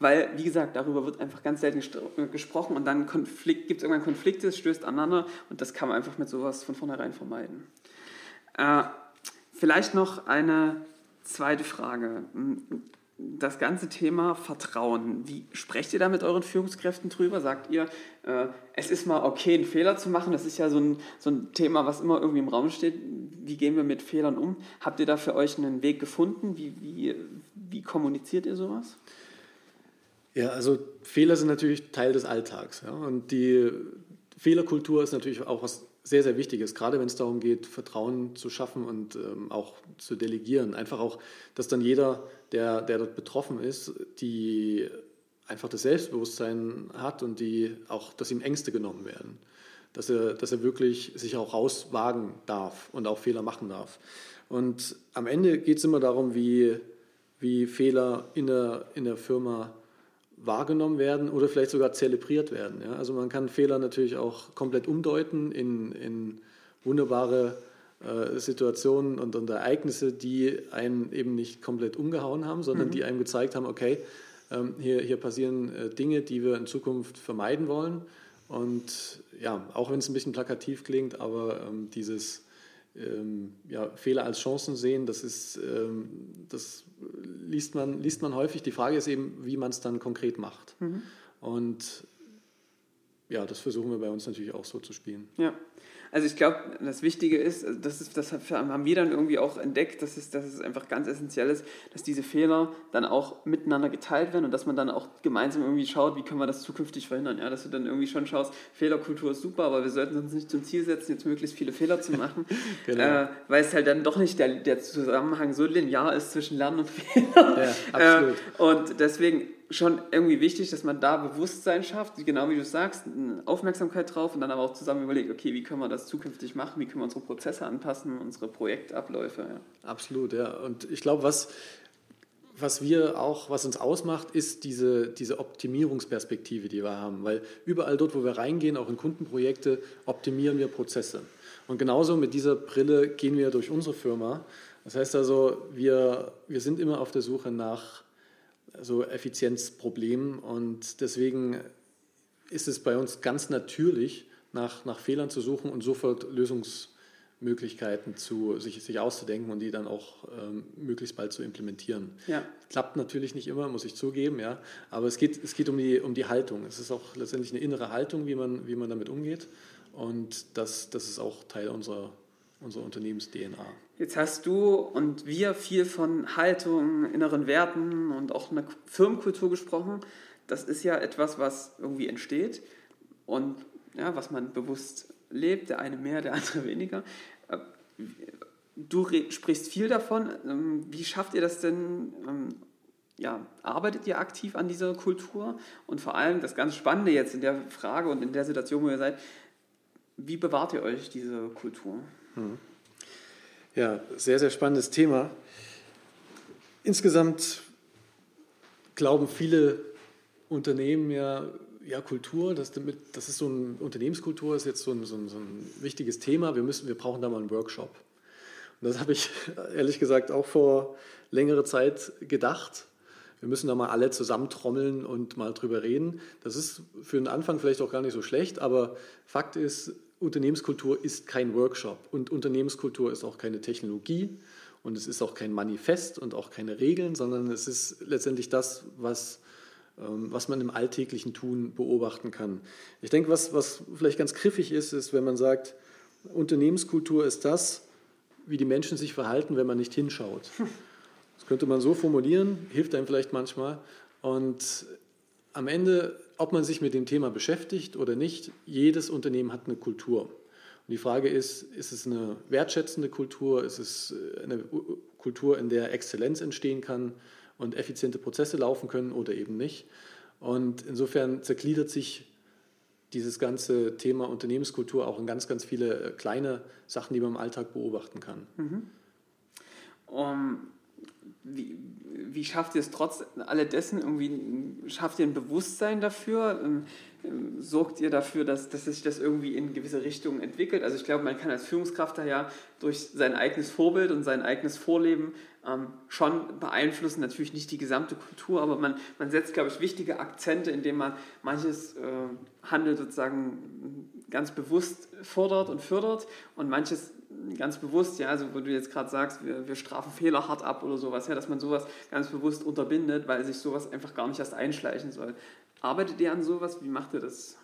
[SPEAKER 2] Weil, wie gesagt, darüber wird einfach ganz selten äh, gesprochen und dann gibt es irgendwann Konflikte, es stößt aneinander und das kann man einfach mit sowas von vornherein vermeiden. Äh, vielleicht noch eine zweite Frage. Das ganze Thema Vertrauen. Wie sprecht ihr da mit euren Führungskräften drüber? Sagt ihr, äh, es ist mal okay, einen Fehler zu machen? Das ist ja so ein, so ein Thema, was immer irgendwie im Raum steht. Wie gehen wir mit Fehlern um? Habt ihr da für euch einen Weg gefunden? Wie, wie, wie kommuniziert ihr sowas?
[SPEAKER 3] Ja, also Fehler sind natürlich Teil des Alltags. Ja? Und die Fehlerkultur ist natürlich auch was sehr, sehr Wichtiges, gerade wenn es darum geht, Vertrauen zu schaffen und ähm, auch zu delegieren. Einfach auch, dass dann jeder, der, der dort betroffen ist, die einfach das Selbstbewusstsein hat und die auch, dass ihm Ängste genommen werden. Dass er, dass er wirklich sich auch rauswagen darf und auch Fehler machen darf. Und am Ende geht es immer darum, wie, wie Fehler in der, in der Firma wahrgenommen werden oder vielleicht sogar zelebriert werden. Ja? Also man kann Fehler natürlich auch komplett umdeuten in, in wunderbare äh, Situationen und, und, Ereignisse, die einen eben nicht komplett umgehauen haben, sondern mhm. die einem gezeigt haben, okay, ähm, hier, hier passieren äh, Dinge, die wir in Zukunft vermeiden wollen. Und ja, auch wenn es ein bisschen plakativ klingt, aber ähm, dieses ähm, ja, Fehler als Chancen sehen, das ist, ähm, das liest man, liest man häufig. Die Frage ist eben, wie man es dann konkret macht. Mhm. Und ja, das versuchen wir bei uns natürlich auch so zu spielen.
[SPEAKER 2] Ja. Also ich glaube, das Wichtige ist, das, ist, das haben wir dann irgendwie auch entdeckt, dass es, dass es einfach ganz essentiell ist, dass diese Fehler dann auch miteinander geteilt werden und dass man dann auch gemeinsam irgendwie schaut, wie können wir das zukünftig verhindern. Ja, dass du dann irgendwie schon schaust, Fehlerkultur ist super, aber wir sollten uns nicht zum Ziel setzen, jetzt möglichst viele Fehler zu machen, [laughs] genau. äh, weil es halt dann doch nicht der, der Zusammenhang so linear ist zwischen Lernen und Fehler. Ja, absolut. Äh, und deswegen schon irgendwie wichtig, dass man da Bewusstsein schafft, genau wie du sagst, Aufmerksamkeit drauf und dann aber auch zusammen überlegt, okay, wie können wir das zukünftig machen, wie können wir unsere Prozesse anpassen, unsere Projektabläufe. Ja.
[SPEAKER 3] Absolut, ja. Und ich glaube, was, was wir auch, was uns ausmacht, ist diese, diese Optimierungsperspektive, die wir haben. Weil überall dort, wo wir reingehen, auch in Kundenprojekte, optimieren wir Prozesse. Und genauso mit dieser Brille gehen wir durch unsere Firma. Das heißt also, wir, wir sind immer auf der Suche nach so Effizienzproblemen. Und deswegen ist es bei uns ganz natürlich, nach, nach Fehlern zu suchen und sofort Lösungsmöglichkeiten zu, sich, sich auszudenken und die dann auch ähm, möglichst bald zu implementieren. Ja. Klappt natürlich nicht immer, muss ich zugeben, ja. Aber es geht, es geht um, die, um die Haltung. Es ist auch letztendlich eine innere Haltung, wie man, wie man damit umgeht. Und das, das ist auch Teil unserer, unserer Unternehmens-DNA.
[SPEAKER 2] Jetzt hast du und wir viel von Haltung, inneren Werten und auch einer Firmenkultur gesprochen. Das ist ja etwas, was irgendwie entsteht und ja, was man bewusst lebt, der eine mehr, der andere weniger. Du sprichst viel davon. Ähm, wie schafft ihr das denn? Ähm, ja, arbeitet ihr aktiv an dieser Kultur? Und vor allem das ganz Spannende jetzt in der Frage und in der Situation, wo ihr seid, wie bewahrt ihr euch diese Kultur? Hm.
[SPEAKER 3] Ja, sehr, sehr spannendes Thema. Insgesamt glauben viele Unternehmen ja, ja Kultur, das, damit, das ist so ein Unternehmenskultur, ist jetzt so ein, so, ein, so ein wichtiges Thema. Wir, müssen, wir brauchen da mal einen Workshop. Und das habe ich [laughs] ehrlich gesagt auch vor längerer Zeit gedacht. Wir müssen da mal alle zusammentrommeln und mal drüber reden. Das ist für den Anfang vielleicht auch gar nicht so schlecht, aber Fakt ist, Unternehmenskultur ist kein Workshop und Unternehmenskultur ist auch keine Technologie und es ist auch kein Manifest und auch keine Regeln, sondern es ist letztendlich das, was, ähm, was man im alltäglichen Tun beobachten kann. Ich denke, was, was vielleicht ganz griffig ist, ist, wenn man sagt, Unternehmenskultur ist das, wie die Menschen sich verhalten, wenn man nicht hinschaut. [laughs] Das könnte man so formulieren, hilft einem vielleicht manchmal. Und am Ende, ob man sich mit dem Thema beschäftigt oder nicht, jedes Unternehmen hat eine Kultur. Und die Frage ist, ist es eine wertschätzende Kultur? Ist es eine Kultur, in der Exzellenz entstehen kann und effiziente Prozesse laufen können oder eben nicht? Und insofern zergliedert sich dieses ganze Thema Unternehmenskultur auch in ganz, ganz viele äh, kleine Sachen, die man im Alltag beobachten kann. Mhm.
[SPEAKER 2] Um, wie, wie schafft ihr es trotz alledessen irgendwie, schafft ihr ein Bewusstsein dafür? Ähm, ähm, sorgt ihr dafür, dass, dass sich das irgendwie in gewisse Richtungen entwickelt? Also ich glaube, man kann als Führungskraft da ja durch sein eigenes Vorbild und sein eigenes Vorleben ähm, schon beeinflussen, natürlich nicht die gesamte Kultur, aber man, man setzt, glaube ich, wichtige Akzente, indem man manches äh, Handel sozusagen ganz bewusst fordert und fördert und manches ganz bewusst, ja, also wo du jetzt gerade sagst, wir, wir, strafen Fehler hart ab oder sowas, ja, dass man sowas ganz bewusst unterbindet, weil sich sowas einfach gar nicht erst einschleichen soll. Arbeitet ihr an sowas? Wie macht ihr das?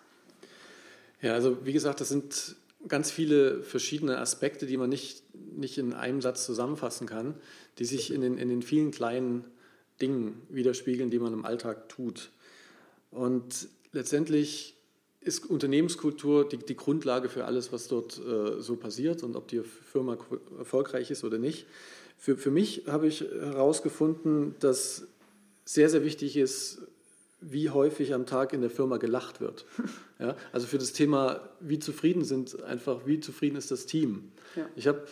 [SPEAKER 3] Ja, also wie gesagt, das sind ganz viele verschiedene Aspekte, die man nicht, nicht in einem Satz zusammenfassen kann, die sich in den, in den vielen kleinen Dingen widerspiegeln, die man im Alltag tut. Und letztendlich ist Unternehmenskultur die, die Grundlage für alles, was dort äh, so passiert und ob die Firma erfolgreich ist oder nicht. Für, für mich habe ich herausgefunden, dass sehr, sehr wichtig ist, wie häufig am Tag in der Firma gelacht wird. [laughs] Ja, also für das Thema, wie zufrieden sind einfach, wie zufrieden ist das Team. Ja. Ich, hab,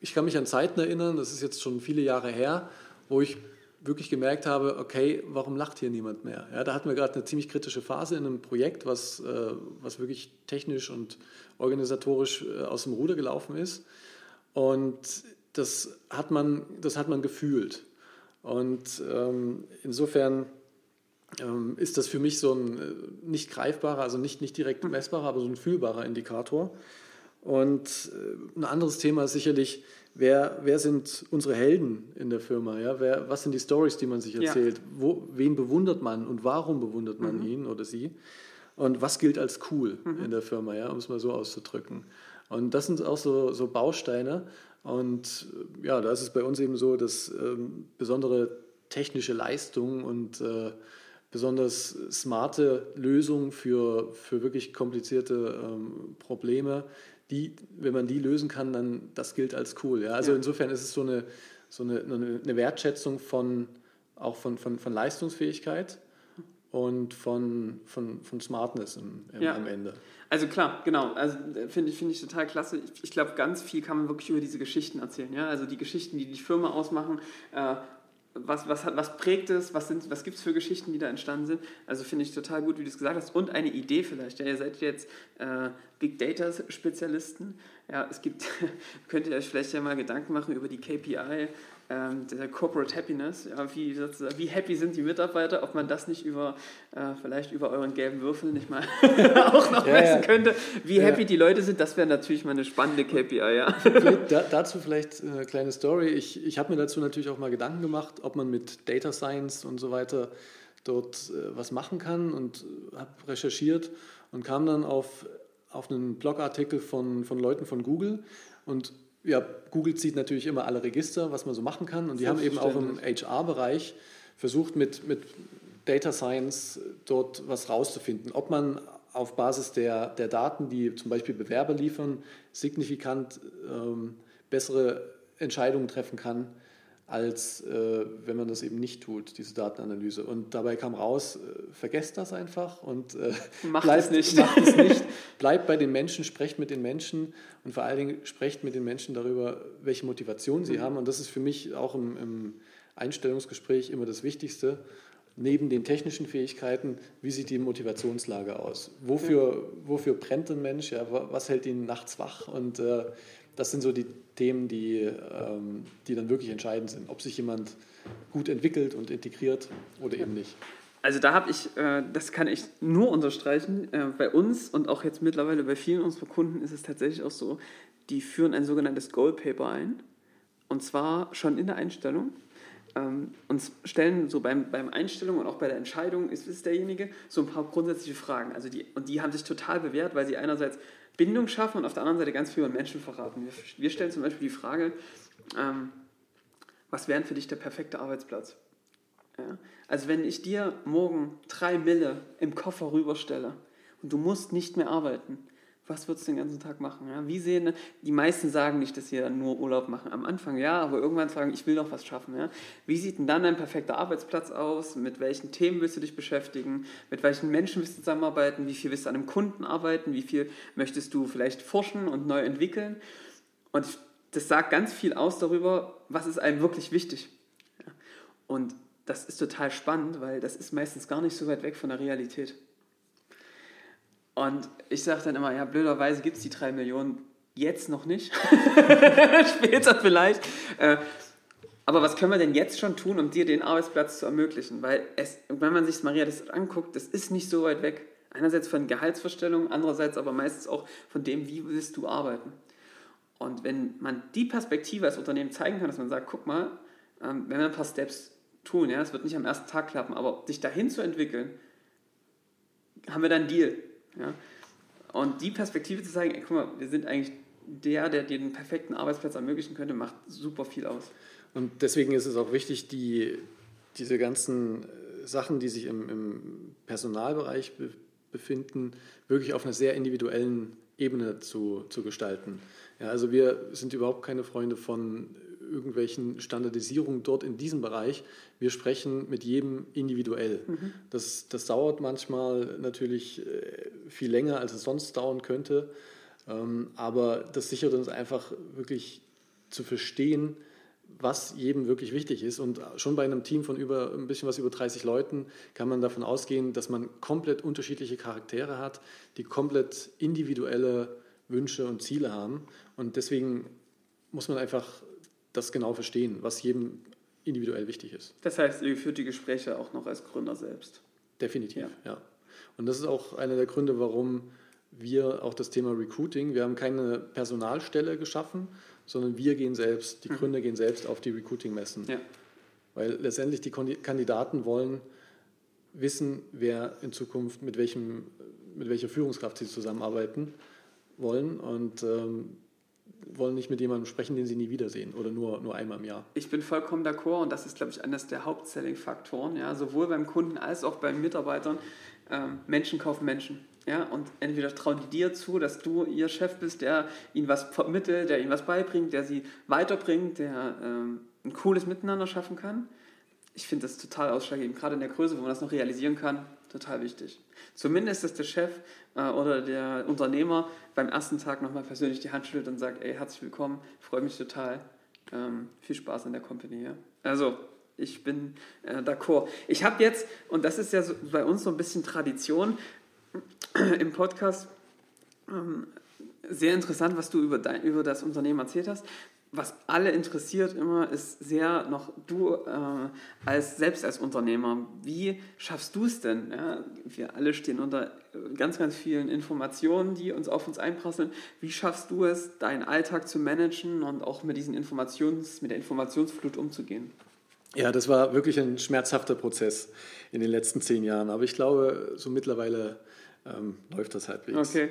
[SPEAKER 3] ich kann mich an Zeiten erinnern, das ist jetzt schon viele Jahre her, wo ich wirklich gemerkt habe, okay, warum lacht hier niemand mehr? Ja, da hatten wir gerade eine ziemlich kritische Phase in einem Projekt, was, äh, was wirklich technisch und organisatorisch äh, aus dem Ruder gelaufen ist. Und das hat man, das hat man gefühlt. Und ähm, insofern ähm, ist das für mich so ein äh, nicht greifbarer, also nicht, nicht direkt messbarer, aber so ein fühlbarer Indikator. Und äh, ein anderes Thema ist sicherlich, wer, wer sind unsere Helden in der Firma? Ja? Wer, was sind die Stories, die man sich erzählt? Ja. Wo, wen bewundert man und warum bewundert man mhm. ihn oder sie? Und was gilt als cool mhm. in der Firma, ja? um es mal so auszudrücken? Und das sind auch so, so Bausteine. Und äh, ja, da ist es bei uns eben so, dass ähm, besondere technische Leistungen und äh, besonders smarte Lösungen für, für wirklich komplizierte ähm, Probleme, die, wenn man die lösen kann, dann das gilt als cool. Ja? Also ja. insofern ist es so eine, so eine, eine Wertschätzung von, auch von, von, von Leistungsfähigkeit und von, von, von Smartness im, im, ja. am Ende.
[SPEAKER 2] Also klar, genau. Also äh, finde ich, find ich total klasse. Ich, ich glaube, ganz viel kann man wirklich über diese Geschichten erzählen. Ja? Also die Geschichten, die die Firma ausmachen, äh, was, was, was prägt es, was, was gibt es für Geschichten, die da entstanden sind. Also finde ich total gut, wie du es gesagt hast. Und eine Idee vielleicht. Ja, ihr seid jetzt äh, Big Data Spezialisten. Ja, es gibt, [laughs] könnt ihr euch vielleicht ja mal Gedanken machen über die KPI ähm, der Corporate Happiness. Ja, wie, wie happy sind die Mitarbeiter, ob man das nicht über, äh, vielleicht über euren gelben Würfel nicht mal [laughs] auch noch ja, messen ja. könnte. Wie ja. happy die Leute sind, das wäre natürlich mal eine spannende KPI. Ja.
[SPEAKER 3] Da, dazu vielleicht eine kleine Story. Ich, ich habe mir dazu natürlich auch mal Gedanken gemacht, ob man mit Data Science und so weiter dort äh, was machen kann und habe recherchiert und kam dann auf, auf einen Blogartikel von, von Leuten von Google und ja, Google zieht natürlich immer alle Register, was man so machen kann. Und die haben eben auch im HR-Bereich versucht, mit, mit Data Science dort was rauszufinden. Ob man auf Basis der, der Daten, die zum Beispiel Bewerber liefern, signifikant ähm, bessere Entscheidungen treffen kann als äh, wenn man das eben nicht tut, diese Datenanalyse. Und dabei kam raus, äh, vergesst das einfach und äh, [laughs]
[SPEAKER 2] macht, bleibt, es nicht.
[SPEAKER 3] macht es [laughs] nicht. Bleibt bei den Menschen, sprecht mit den Menschen und vor allen Dingen sprecht mit den Menschen darüber, welche Motivation sie mhm. haben. Und das ist für mich auch im, im Einstellungsgespräch immer das Wichtigste. Neben den technischen Fähigkeiten, wie sieht die Motivationslage aus? Wofür, wofür brennt ein Mensch? Ja, was hält ihn nachts wach? Und äh, das sind so die Themen, die, ähm, die dann wirklich entscheidend sind, ob sich jemand gut entwickelt und integriert oder eben nicht.
[SPEAKER 2] Also da habe ich, äh, das kann ich nur unterstreichen, äh, bei uns und auch jetzt mittlerweile bei vielen unserer Kunden ist es tatsächlich auch so, die führen ein sogenanntes Goal Paper ein und zwar schon in der Einstellung ähm, und stellen so beim, beim Einstellung und auch bei der Entscheidung, ist es derjenige, so ein paar grundsätzliche Fragen. Also die, und die haben sich total bewährt, weil sie einerseits Bindung schaffen und auf der anderen Seite ganz viel über Menschen verraten. Wir, wir stellen zum Beispiel die Frage, ähm, was wäre für dich der perfekte Arbeitsplatz? Ja? Also wenn ich dir morgen drei Mille im Koffer rüberstelle und du musst nicht mehr arbeiten, was würdest du den ganzen Tag machen? Ja? Wie sehen, die meisten sagen nicht, dass sie nur Urlaub machen. Am Anfang ja, aber irgendwann sagen, ich will noch was schaffen. Ja? Wie sieht denn dann ein perfekter Arbeitsplatz aus? Mit welchen Themen willst du dich beschäftigen? Mit welchen Menschen willst du zusammenarbeiten? Wie viel willst du an einem Kunden arbeiten? Wie viel möchtest du vielleicht forschen und neu entwickeln? Und das sagt ganz viel aus darüber, was ist einem wirklich wichtig. Ja? Und das ist total spannend, weil das ist meistens gar nicht so weit weg von der Realität. Und ich sage dann immer, ja, blöderweise gibt es die drei Millionen jetzt noch nicht. [laughs] Später vielleicht. Äh, aber was können wir denn jetzt schon tun, um dir den Arbeitsplatz zu ermöglichen? Weil es, wenn man sich Maria das anguckt, das ist nicht so weit weg. Einerseits von Gehaltsvorstellungen, andererseits aber meistens auch von dem, wie willst du arbeiten. Und wenn man die Perspektive als Unternehmen zeigen kann, dass man sagt, guck mal, ähm, wenn wir ein paar Steps tun, ja, es wird nicht am ersten Tag klappen, aber sich dahin zu entwickeln, haben wir dann einen Deal. Ja? Und die Perspektive zu zeigen, ey, guck mal, wir sind eigentlich der, der den perfekten Arbeitsplatz ermöglichen könnte, macht super viel aus.
[SPEAKER 3] Und deswegen ist es auch wichtig, die, diese ganzen äh, Sachen, die sich im, im Personalbereich be befinden, wirklich auf einer sehr individuellen Ebene zu, zu gestalten. Ja, also wir sind überhaupt keine Freunde von irgendwelchen Standardisierungen dort in diesem Bereich. Wir sprechen mit jedem individuell. Mhm. Das, das dauert manchmal natürlich äh, viel länger, als es sonst dauern könnte. Ähm, aber das sichert uns einfach wirklich zu verstehen, was jedem wirklich wichtig ist. Und schon bei einem Team von über ein bisschen was über 30 Leuten kann man davon ausgehen, dass man komplett unterschiedliche Charaktere hat, die komplett individuelle Wünsche und Ziele haben. Und deswegen muss man einfach das genau verstehen, was jedem individuell wichtig ist.
[SPEAKER 2] Das heißt, ihr führt die Gespräche auch noch als Gründer selbst.
[SPEAKER 3] Definitiv, ja. ja. Und das ist auch einer der Gründe, warum wir auch das Thema Recruiting, wir haben keine Personalstelle geschaffen, sondern wir gehen selbst, die mhm. Gründer gehen selbst auf die Recruiting-Messen. Ja. Weil letztendlich die Kandidaten wollen wissen, wer in Zukunft mit, welchem, mit welcher Führungskraft sie zusammenarbeiten wollen. Und ähm, wollen nicht mit jemandem sprechen, den sie nie wiedersehen oder nur, nur einmal im Jahr.
[SPEAKER 2] Ich bin vollkommen d'accord und das ist, glaube ich, eines der Hauptselling-Faktoren, ja, sowohl beim Kunden als auch beim Mitarbeitern. Ähm, Menschen kaufen Menschen. Ja, und entweder trauen die dir zu, dass du ihr Chef bist, der ihnen was vermittelt, der ihnen was beibringt, der sie weiterbringt, der ähm, ein cooles Miteinander schaffen kann. Ich finde das total ausschlaggebend, gerade in der Größe, wo man das noch realisieren kann, total wichtig. Zumindest, dass der Chef äh, oder der Unternehmer beim ersten Tag nochmal persönlich die Hand schüttelt und sagt, ey, herzlich willkommen, freue mich total, ähm, viel Spaß in der Company. Ja? Also, ich bin äh, d'accord. Ich habe jetzt, und das ist ja so, bei uns so ein bisschen Tradition [clears throat] im Podcast, ähm, sehr interessant, was du über, dein, über das Unternehmen erzählt hast was alle interessiert immer, ist sehr noch du äh, als selbst als Unternehmer. Wie schaffst du es denn? Ja, wir alle stehen unter äh, ganz, ganz vielen Informationen, die uns auf uns einprasseln. Wie schaffst du es, deinen Alltag zu managen und auch mit diesen Informations, mit der Informationsflut umzugehen?
[SPEAKER 3] Ja, das war wirklich ein schmerzhafter Prozess in den letzten zehn Jahren. Aber ich glaube, so mittlerweile ähm, läuft das halbwegs. Okay.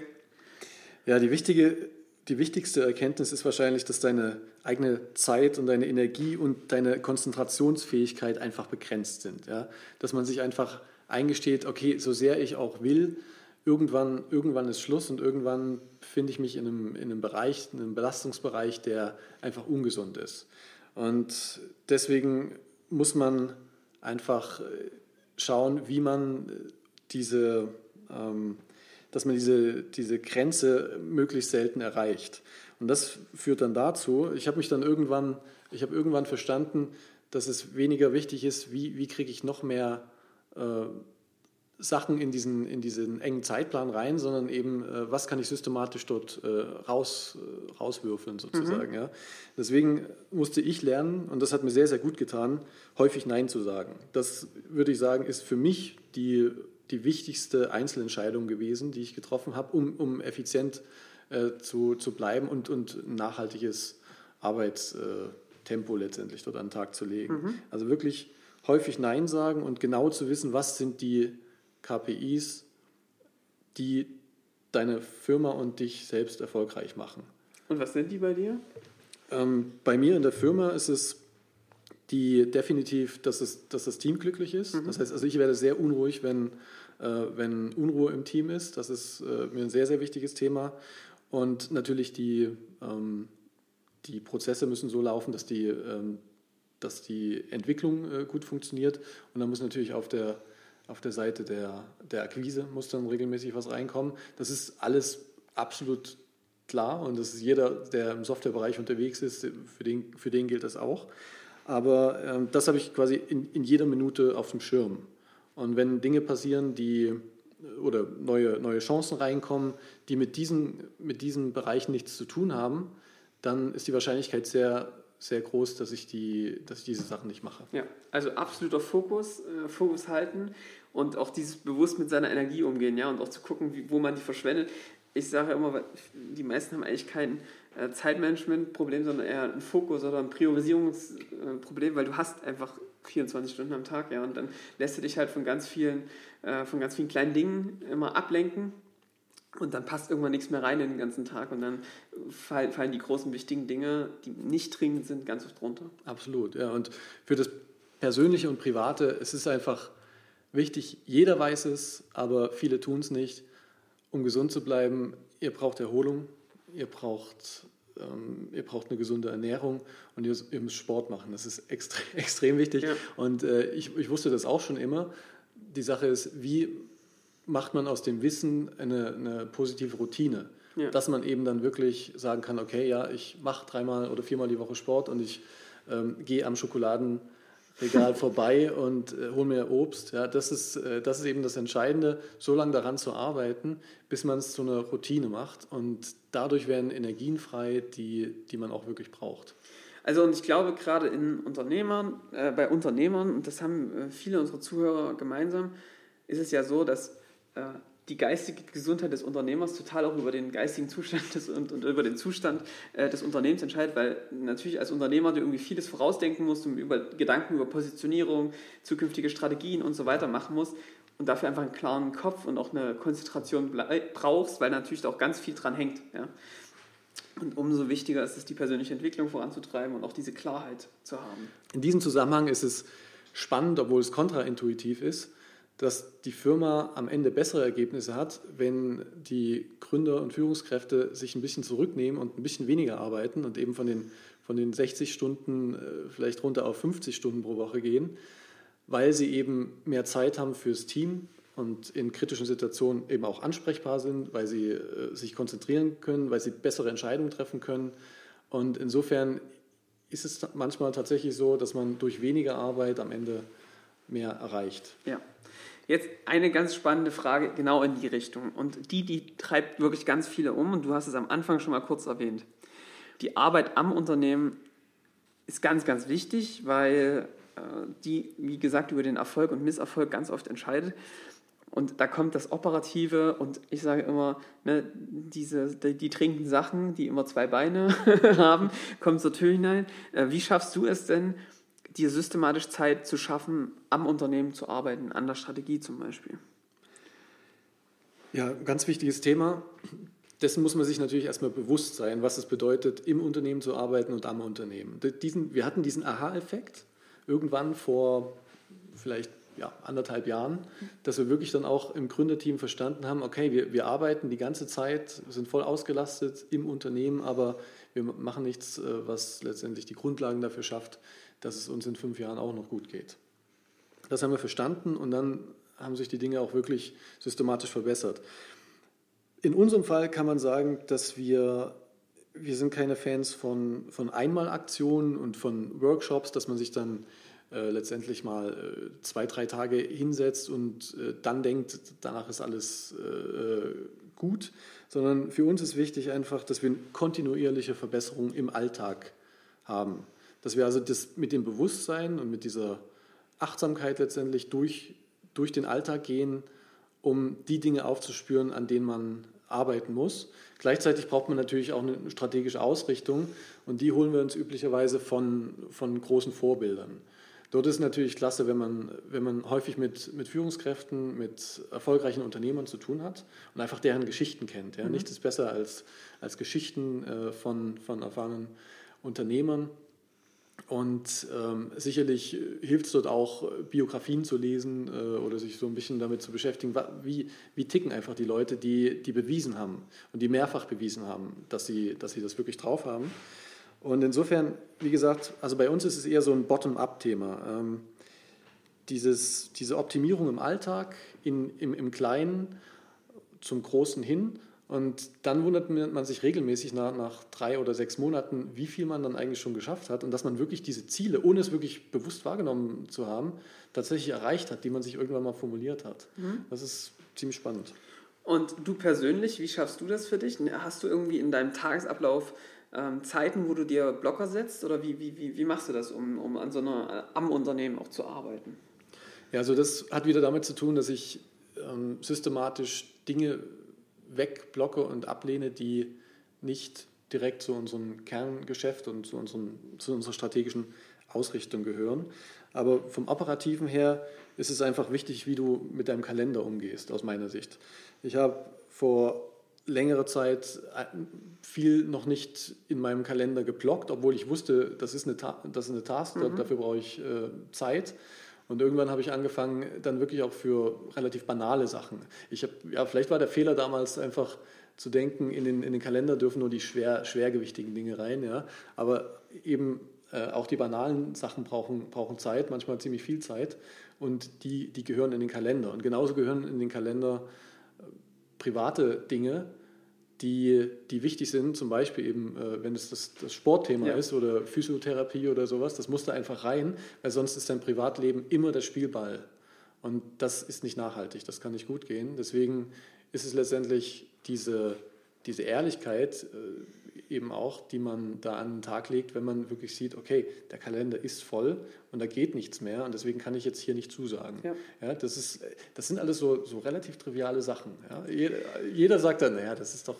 [SPEAKER 3] Ja, die wichtige die wichtigste Erkenntnis ist wahrscheinlich, dass deine eigene Zeit und deine Energie und deine Konzentrationsfähigkeit einfach begrenzt sind. Ja? Dass man sich einfach eingesteht, okay, so sehr ich auch will, irgendwann, irgendwann ist Schluss und irgendwann befinde ich mich in einem, in einem Bereich, in einem Belastungsbereich, der einfach ungesund ist. Und deswegen muss man einfach schauen, wie man diese ähm, dass man diese, diese Grenze möglichst selten erreicht. Und das führt dann dazu, ich habe mich dann irgendwann, ich habe irgendwann verstanden, dass es weniger wichtig ist, wie, wie kriege ich noch mehr äh, Sachen in diesen, in diesen engen Zeitplan rein, sondern eben, äh, was kann ich systematisch dort äh, raus, äh, rauswürfeln sozusagen. Mhm. Ja. Deswegen musste ich lernen, und das hat mir sehr, sehr gut getan, häufig Nein zu sagen. Das würde ich sagen, ist für mich die die wichtigste Einzelentscheidung gewesen, die ich getroffen habe, um, um effizient äh, zu, zu bleiben und, und ein nachhaltiges Arbeitstempo letztendlich dort an den Tag zu legen. Mhm. Also wirklich häufig Nein sagen und genau zu wissen, was sind die KPIs, die deine Firma und dich selbst erfolgreich machen.
[SPEAKER 2] Und was sind die bei dir?
[SPEAKER 3] Ähm, bei mir in der Firma ist es die definitiv, dass, es, dass das Team glücklich ist. Mhm. Das heißt, also ich werde sehr unruhig, wenn, wenn Unruhe im Team ist. Das ist äh, mir ein sehr, sehr wichtiges Thema. Und natürlich die, ähm, die Prozesse müssen so laufen, dass die, ähm, dass die Entwicklung äh, gut funktioniert. Und dann muss natürlich auf der, auf der Seite der, der Akquise muss dann regelmäßig was reinkommen. Das ist alles absolut klar und das ist jeder, der im Softwarebereich unterwegs ist, für den, für den gilt das auch. Aber ähm, das habe ich quasi in, in jeder Minute auf dem Schirm. Und wenn Dinge passieren, die oder neue, neue Chancen reinkommen, die mit diesen, mit diesen Bereichen nichts zu tun haben, dann ist die Wahrscheinlichkeit sehr, sehr groß, dass ich, die, dass ich diese Sachen nicht mache.
[SPEAKER 2] Ja, also absoluter Fokus, äh, Fokus halten und auch dieses bewusst mit seiner Energie umgehen, ja, und auch zu gucken, wie, wo man die verschwendet. Ich sage immer, die meisten haben eigentlich keinen äh, Zeitmanagement-Problem, sondern eher ein Fokus- oder ein Priorisierungsproblem, weil du hast einfach 24 Stunden am Tag, ja, und dann lässt du dich halt von ganz vielen, äh, von ganz vielen kleinen Dingen immer ablenken und dann passt irgendwann nichts mehr rein in den ganzen Tag und dann fallen die großen wichtigen Dinge, die nicht dringend sind, ganz oft runter.
[SPEAKER 3] Absolut, ja, und für das Persönliche und Private, es ist einfach wichtig, jeder weiß es, aber viele tun es nicht. Um gesund zu bleiben, ihr braucht Erholung, ihr braucht, ähm, ihr braucht eine gesunde Ernährung und ihr, ihr müsst Sport machen. Das ist extrem, [laughs] extrem wichtig. Ja. Und äh, ich, ich wusste das auch schon immer. Die Sache ist, wie macht man aus dem Wissen eine, eine positive Routine? Ja. Dass man eben dann wirklich sagen kann, okay, ja, ich mache dreimal oder viermal die Woche Sport und ich ähm, gehe am Schokoladen Regal vorbei und äh, hol mir Obst. Ja, das, ist, äh, das ist eben das Entscheidende, so lange daran zu arbeiten, bis man es zu einer Routine macht. Und dadurch werden Energien frei, die, die man auch wirklich braucht.
[SPEAKER 2] Also und ich glaube gerade in Unternehmern, äh, bei Unternehmern, und das haben äh, viele unserer Zuhörer gemeinsam, ist es ja so, dass äh, die geistige Gesundheit des Unternehmers total auch über den geistigen Zustand des, und, und über den Zustand äh, des Unternehmens entscheidet, weil natürlich als Unternehmer du irgendwie vieles vorausdenken musst und über Gedanken über Positionierung, zukünftige Strategien und so weiter machen musst und dafür einfach einen klaren Kopf und auch eine Konzentration brauchst, weil natürlich auch ganz viel dran hängt. Ja? Und umso wichtiger ist es, die persönliche Entwicklung voranzutreiben und auch diese Klarheit zu haben.
[SPEAKER 3] In diesem Zusammenhang ist es spannend, obwohl es kontraintuitiv ist, dass die Firma am Ende bessere Ergebnisse hat, wenn die Gründer und Führungskräfte sich ein bisschen zurücknehmen und ein bisschen weniger arbeiten und eben von den, von den 60 Stunden äh, vielleicht runter auf 50 Stunden pro Woche gehen, weil sie eben mehr Zeit haben fürs Team und in kritischen Situationen eben auch ansprechbar sind, weil sie äh, sich konzentrieren können, weil sie bessere Entscheidungen treffen können. Und insofern ist es manchmal tatsächlich so, dass man durch weniger Arbeit am Ende mehr erreicht.
[SPEAKER 2] Ja. Jetzt eine ganz spannende Frage genau in die Richtung. Und die, die treibt wirklich ganz viele um. Und du hast es am Anfang schon mal kurz erwähnt. Die Arbeit am Unternehmen ist ganz, ganz wichtig, weil äh, die, wie gesagt, über den Erfolg und Misserfolg ganz oft entscheidet. Und da kommt das Operative und ich sage immer, ne, diese, die, die trinken Sachen, die immer zwei Beine [laughs] haben, kommt zur Tür hinein. Äh, wie schaffst du es denn, dir systematisch Zeit zu schaffen, am Unternehmen zu arbeiten, an der Strategie zum Beispiel?
[SPEAKER 3] Ja, ganz wichtiges Thema. Dessen muss man sich natürlich erstmal bewusst sein, was es bedeutet, im Unternehmen zu arbeiten und am Unternehmen. Diesen, wir hatten diesen Aha-Effekt irgendwann vor vielleicht ja, anderthalb Jahren, dass wir wirklich dann auch im Gründerteam verstanden haben, okay, wir, wir arbeiten die ganze Zeit, sind voll ausgelastet im Unternehmen, aber wir machen nichts, äh, was letztendlich die Grundlagen dafür schafft, dass es uns in fünf Jahren auch noch gut geht. Das haben wir verstanden und dann haben sich die Dinge auch wirklich systematisch verbessert. In unserem Fall kann man sagen, dass wir, wir sind keine Fans von, von Einmalaktionen und von Workshops, dass man sich dann äh, letztendlich mal äh, zwei, drei Tage hinsetzt und äh, dann denkt, danach ist alles äh, gut, sondern für uns ist wichtig einfach, dass wir kontinuierliche Verbesserung im Alltag haben. Dass wir also das mit dem Bewusstsein und mit dieser Achtsamkeit letztendlich durch, durch den Alltag gehen, um die Dinge aufzuspüren, an denen man arbeiten muss. Gleichzeitig braucht man natürlich auch eine strategische Ausrichtung und die holen wir uns üblicherweise von, von großen Vorbildern. Dort ist natürlich klasse, wenn man, wenn man häufig mit, mit Führungskräften, mit erfolgreichen Unternehmern zu tun hat und einfach deren Geschichten kennt. Ja? Mhm. Nichts ist besser als, als Geschichten äh, von, von erfahrenen Unternehmern. Und ähm, sicherlich hilft es dort auch, Biografien zu lesen äh, oder sich so ein bisschen damit zu beschäftigen, wie, wie ticken einfach die Leute, die, die bewiesen haben und die mehrfach bewiesen haben, dass sie, dass sie das wirklich drauf haben. Und insofern, wie gesagt, also bei uns ist es eher so ein Bottom-up-Thema. Ähm, dieses, diese Optimierung im Alltag, in, im, im Kleinen zum Großen hin. Und dann wundert man sich regelmäßig nach, nach drei oder sechs Monaten, wie viel man dann eigentlich schon geschafft hat und dass man wirklich diese Ziele, ohne es wirklich bewusst wahrgenommen zu haben, tatsächlich erreicht hat, die man sich irgendwann mal formuliert hat. Mhm. Das ist ziemlich spannend.
[SPEAKER 2] Und du persönlich, wie schaffst du das für dich? Hast du irgendwie in deinem Tagesablauf ähm, Zeiten, wo du dir Blocker setzt oder wie, wie, wie, wie machst du das, um, um an so einer, äh, am Unternehmen auch zu arbeiten?
[SPEAKER 3] Ja, also das hat wieder damit zu tun, dass ich ähm, systematisch Dinge wegblocke und ablehne, die nicht direkt zu unserem Kerngeschäft und zu, unserem, zu unserer strategischen Ausrichtung gehören. Aber vom Operativen her ist es einfach wichtig, wie du mit deinem Kalender umgehst, aus meiner Sicht. Ich habe vor längere Zeit äh, viel noch nicht in meinem Kalender geblockt, obwohl ich wusste, das ist eine, das ist eine Task, mhm. dafür brauche ich äh, Zeit. Und irgendwann habe ich angefangen, dann wirklich auch für relativ banale Sachen. Ich habe, ja, vielleicht war der Fehler damals einfach zu denken, in den, in den Kalender dürfen nur die schwer, schwergewichtigen Dinge rein, ja. Aber eben äh, auch die banalen Sachen brauchen, brauchen Zeit, manchmal ziemlich viel Zeit. Und die, die gehören in den Kalender. Und genauso gehören in den Kalender private Dinge, die, die wichtig sind, zum Beispiel eben, äh, wenn es das, das Sportthema ja. ist oder Physiotherapie oder sowas, das muss da einfach rein, weil sonst ist dein Privatleben immer der Spielball. Und das ist nicht nachhaltig, das kann nicht gut gehen. Deswegen ist es letztendlich diese, diese Ehrlichkeit, äh, eben auch, die man da an den Tag legt, wenn man wirklich sieht, okay, der Kalender ist voll und da geht nichts mehr und deswegen kann ich jetzt hier nicht zusagen. Ja. ja das, ist, das sind alles so, so relativ triviale Sachen. Ja. Jeder, jeder sagt dann, naja, das ist, doch,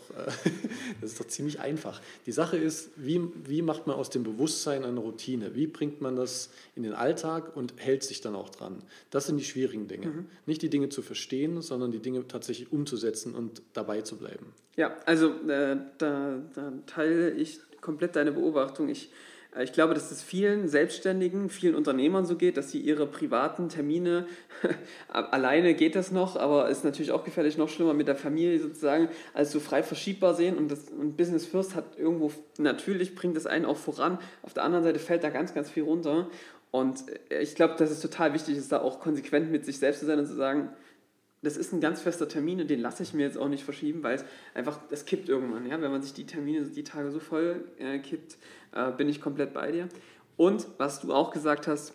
[SPEAKER 3] [laughs] das ist doch ziemlich einfach. Die Sache ist, wie, wie macht man aus dem Bewusstsein eine Routine? Wie bringt man das in den Alltag und hält sich dann auch dran? Das sind die schwierigen Dinge. Mhm. Nicht die Dinge zu verstehen, sondern die Dinge tatsächlich umzusetzen und dabei zu bleiben.
[SPEAKER 2] Ja, also äh, da, da teile ich komplett deine Beobachtung. Ich äh, ich glaube, dass es vielen Selbstständigen, vielen Unternehmern so geht, dass sie ihre privaten Termine, [laughs] alleine geht das noch, aber ist natürlich auch gefährlich, noch schlimmer mit der Familie sozusagen, als so frei verschiebbar sehen. Und, das, und Business First hat irgendwo, natürlich bringt das einen auch voran. Auf der anderen Seite fällt da ganz, ganz viel runter. Und äh, ich glaube, dass es total wichtig ist, da auch konsequent mit sich selbst zu sein und zu sagen, das ist ein ganz fester Termin und den lasse ich mir jetzt auch nicht verschieben, weil es einfach, das kippt irgendwann. Ja? Wenn man sich die Termine, die Tage so voll äh, kippt, äh, bin ich komplett bei dir. Und was du auch gesagt hast,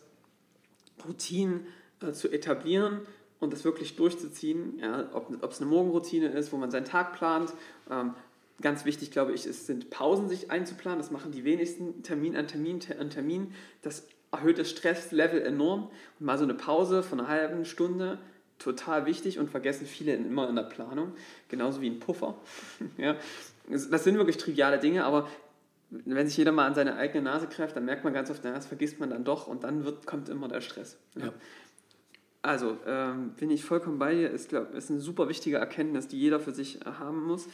[SPEAKER 2] Routinen äh, zu etablieren und das wirklich durchzuziehen, ja? ob es eine Morgenroutine ist, wo man seinen Tag plant. Ähm, ganz wichtig, glaube ich, ist, sind Pausen sich einzuplanen. Das machen die wenigsten Termin an Termin an Termin. Das erhöht das Stresslevel enorm. Und mal so eine Pause von einer halben Stunde total wichtig und vergessen viele immer in der Planung, genauso wie ein Puffer. [laughs] ja. Das sind wirklich triviale Dinge, aber wenn sich jeder mal an seine eigene Nase greift, dann merkt man ganz oft, na, das vergisst man dann doch und dann wird, kommt immer der Stress. Ja. Also, ähm, bin ich vollkommen bei dir, ist, glaub, ist eine super wichtige Erkenntnis, die jeder für sich haben muss.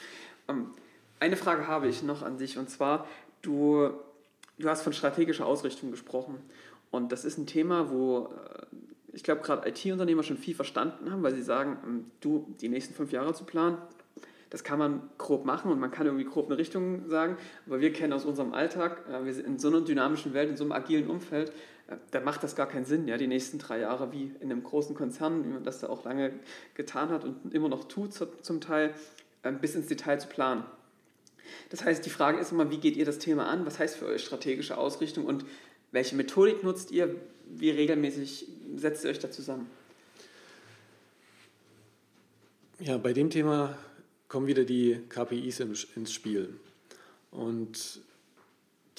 [SPEAKER 2] Ähm, eine Frage habe ich noch an dich und zwar, du, du hast von strategischer Ausrichtung gesprochen und das ist ein Thema, wo äh, ich glaube, gerade IT-Unternehmer schon viel verstanden haben, weil sie sagen, ähm, du, die nächsten fünf Jahre zu planen, das kann man grob machen und man kann irgendwie grob eine Richtung sagen, aber wir kennen aus unserem Alltag, äh, wir sind in so einer dynamischen Welt, in so einem agilen Umfeld, äh, da macht das gar keinen Sinn, ja, die nächsten drei Jahre wie in einem großen Konzern, wie man das da auch lange getan hat und immer noch tut zum Teil, bis ins Detail zu planen. Das heißt, die Frage ist immer, wie geht ihr das Thema an? Was heißt für euch strategische Ausrichtung und welche Methodik nutzt ihr? Wie regelmäßig setzt ihr euch da zusammen?
[SPEAKER 3] Ja, bei dem Thema kommen wieder die KPIs ins Spiel. Und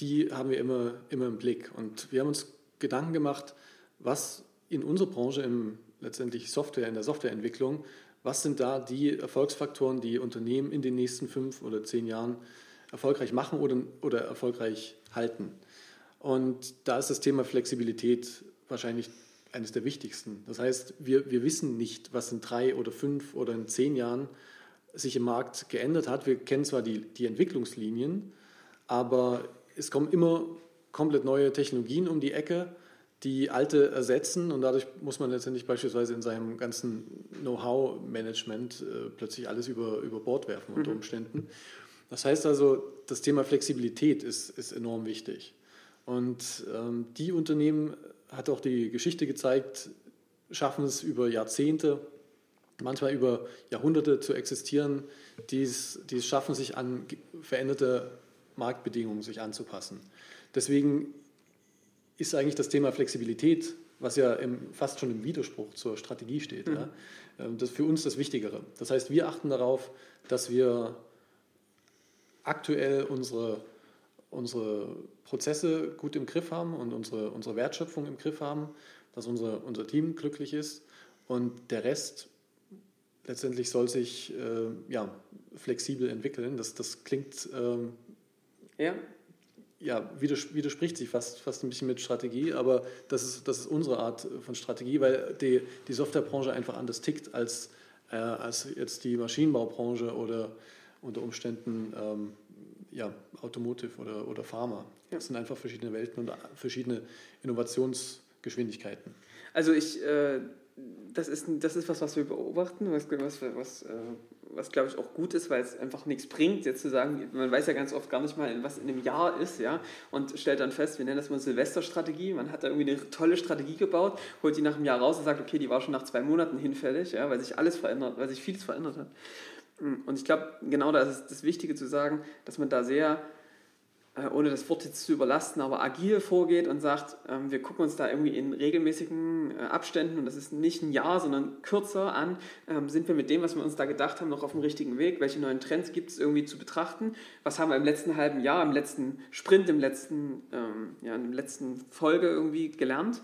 [SPEAKER 3] die haben wir immer, immer im Blick. Und wir haben uns Gedanken gemacht, was in unserer Branche, im, letztendlich Software, in der Softwareentwicklung, was sind da die Erfolgsfaktoren, die Unternehmen in den nächsten fünf oder zehn Jahren erfolgreich machen oder, oder erfolgreich halten. Und da ist das Thema Flexibilität wahrscheinlich eines der wichtigsten. Das heißt, wir, wir wissen nicht, was in drei oder fünf oder in zehn Jahren sich im Markt geändert hat. Wir kennen zwar die, die Entwicklungslinien, aber es kommen immer komplett neue Technologien um die Ecke, die alte ersetzen und dadurch muss man letztendlich beispielsweise in seinem ganzen Know-how-Management äh, plötzlich alles über, über Bord werfen unter mhm. Umständen. Das heißt also, das Thema Flexibilität ist, ist enorm wichtig. Und ähm, die Unternehmen, hat auch die Geschichte gezeigt, schaffen es über Jahrzehnte, manchmal über Jahrhunderte zu existieren, die es, die es schaffen, sich an veränderte Marktbedingungen sich anzupassen. Deswegen ist eigentlich das Thema Flexibilität, was ja im, fast schon im Widerspruch zur Strategie steht, mhm. ja, ähm, das für uns das Wichtigere. Das heißt, wir achten darauf, dass wir aktuell unsere, unsere Prozesse gut im Griff haben und unsere, unsere Wertschöpfung im Griff haben, dass unsere, unser Team glücklich ist und der Rest letztendlich soll sich äh, ja, flexibel entwickeln. Das, das klingt ähm, ja ja, widerspricht sich fast, fast ein bisschen mit Strategie, aber das ist, das ist unsere Art von Strategie, weil die, die Softwarebranche einfach anders tickt als, äh, als jetzt die Maschinenbaubranche oder unter Umständen ähm, ja, Automotive oder, oder Pharma. Ja. Das sind einfach verschiedene Welten und verschiedene Innovationsgeschwindigkeiten.
[SPEAKER 2] Also ich, äh, das, ist, das ist was, was wir beobachten, was, was, was äh, was glaube ich auch gut ist, weil es einfach nichts bringt, jetzt zu sagen, man weiß ja ganz oft gar nicht mal, was in einem Jahr ist, ja, und stellt dann fest, wir nennen das mal Silvesterstrategie, man hat da irgendwie eine tolle Strategie gebaut, holt die nach einem Jahr raus und sagt, okay, die war schon nach zwei Monaten hinfällig, ja, weil sich alles verändert, weil sich vieles verändert hat. Und ich glaube, genau da ist das Wichtige zu sagen, dass man da sehr äh, ohne das Wort jetzt zu überlasten, aber agil vorgeht und sagt, ähm, wir gucken uns da irgendwie in regelmäßigen äh, Abständen, und das ist nicht ein Jahr, sondern kürzer an, ähm, sind wir mit dem, was wir uns da gedacht haben, noch auf dem richtigen Weg? Welche neuen Trends gibt es irgendwie zu betrachten? Was haben wir im letzten halben Jahr, im letzten Sprint, im letzten, ähm, ja, in der letzten Folge irgendwie gelernt?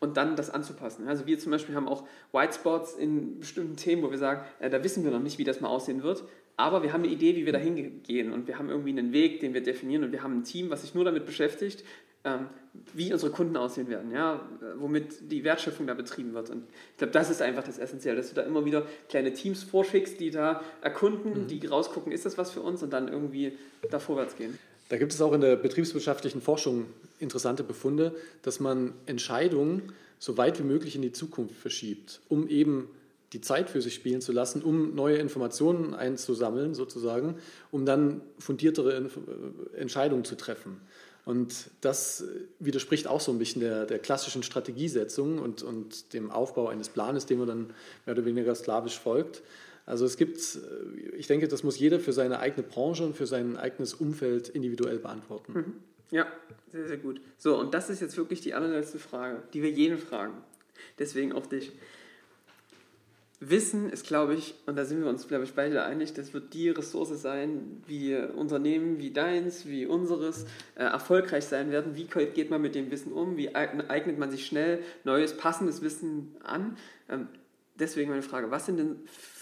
[SPEAKER 2] Und dann das anzupassen. Also wir zum Beispiel haben auch White Spots in bestimmten Themen, wo wir sagen, äh, da wissen wir noch nicht, wie das mal aussehen wird, aber wir haben eine Idee, wie wir dahin gehen und wir haben irgendwie einen Weg, den wir definieren und wir haben ein Team, was sich nur damit beschäftigt, ähm, wie unsere Kunden aussehen werden, ja, womit die Wertschöpfung da betrieben wird. Und ich glaube, das ist einfach das Essentielle, dass du da immer wieder kleine Teams vorschickst, die da erkunden, mhm. die rausgucken, ist das was für uns und dann irgendwie da vorwärts gehen.
[SPEAKER 3] Da gibt es auch in der betriebswirtschaftlichen Forschung interessante Befunde, dass man Entscheidungen so weit wie möglich in die Zukunft verschiebt, um eben die Zeit für sich spielen zu lassen, um neue Informationen einzusammeln, sozusagen, um dann fundiertere äh, Entscheidungen zu treffen. Und das widerspricht auch so ein bisschen der, der klassischen Strategiesetzung und, und dem Aufbau eines Planes, dem man dann mehr oder weniger sklavisch folgt. Also es gibt, äh, ich denke, das muss jeder für seine eigene Branche und für sein eigenes Umfeld individuell beantworten. Mhm.
[SPEAKER 2] Ja, sehr, sehr gut. So, und das ist jetzt wirklich die allerletzte Frage, die wir jeden fragen. Deswegen auch dich. Wissen ist, glaube ich, und da sind wir uns, glaube ich, beide einig, das wird die Ressource sein, wie Unternehmen wie deins, wie unseres äh, erfolgreich sein werden. Wie geht man mit dem Wissen um? Wie eignet man sich schnell neues, passendes Wissen an? Ähm, deswegen meine Frage, was sind denn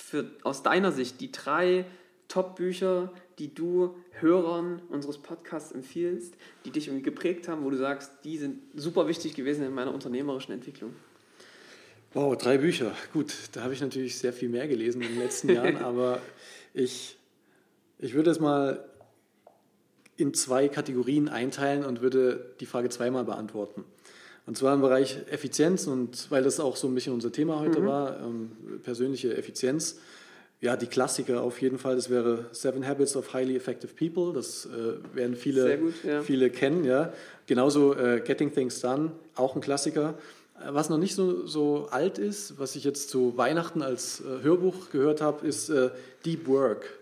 [SPEAKER 2] für, aus deiner Sicht die drei Top-Bücher, die du Hörern unseres Podcasts empfiehlst, die dich irgendwie geprägt haben, wo du sagst, die sind super wichtig gewesen in meiner unternehmerischen Entwicklung?
[SPEAKER 3] Wow, drei Bücher. Gut, da habe ich natürlich sehr viel mehr gelesen in den letzten Jahren, [laughs] aber ich, ich würde es mal in zwei Kategorien einteilen und würde die Frage zweimal beantworten. Und zwar im Bereich Effizienz und weil das auch so ein bisschen unser Thema heute mhm. war, ähm, persönliche Effizienz. Ja, die Klassiker auf jeden Fall, das wäre Seven Habits of Highly Effective People, das äh, werden viele, gut, ja. viele kennen. Ja. Genauso äh, Getting Things Done, auch ein Klassiker. Was noch nicht so, so alt ist, was ich jetzt zu Weihnachten als äh, Hörbuch gehört habe, ist äh, Deep Work.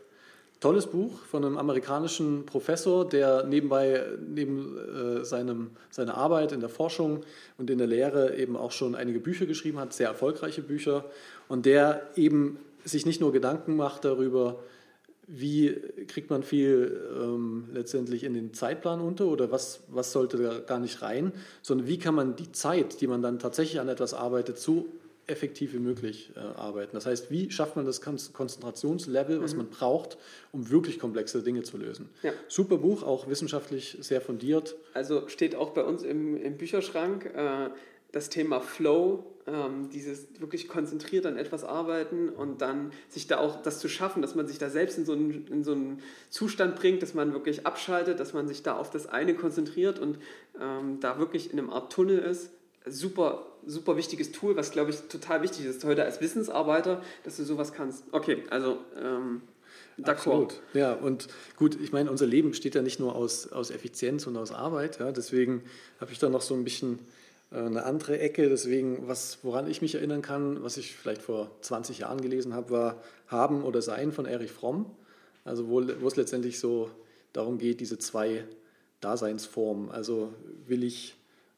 [SPEAKER 3] Tolles Buch von einem amerikanischen Professor, der nebenbei neben äh, seinem, seiner Arbeit in der Forschung und in der Lehre eben auch schon einige Bücher geschrieben hat, sehr erfolgreiche Bücher, und der eben sich nicht nur Gedanken macht darüber, wie kriegt man viel ähm, letztendlich in den Zeitplan unter oder was, was sollte da gar nicht rein, sondern wie kann man die Zeit, die man dann tatsächlich an etwas arbeitet, so effektiv wie möglich äh, arbeiten. Das heißt, wie schafft man das Konzentrationslevel, was mhm. man braucht, um wirklich komplexe Dinge zu lösen. Ja. Super Buch, auch wissenschaftlich sehr fundiert.
[SPEAKER 2] Also steht auch bei uns im, im Bücherschrank. Äh, das Thema Flow, ähm, dieses wirklich konzentriert an etwas arbeiten und dann sich da auch das zu schaffen, dass man sich da selbst in so, einen, in so einen Zustand bringt, dass man wirklich abschaltet, dass man sich da auf das eine konzentriert und ähm, da wirklich in einem Art Tunnel ist. Super, super wichtiges Tool, was glaube ich total wichtig ist heute als Wissensarbeiter, dass du sowas kannst. Okay, also ähm,
[SPEAKER 3] Absolut. Ja, und gut, ich meine, unser Leben besteht ja nicht nur aus, aus Effizienz und aus Arbeit. Ja, deswegen habe ich da noch so ein bisschen äh, eine andere Ecke. Deswegen, was, woran ich mich erinnern kann, was ich vielleicht vor 20 Jahren gelesen habe, war Haben oder Sein von Erich Fromm. Also wo, wo es letztendlich so darum geht, diese zwei Daseinsformen. Also will ich,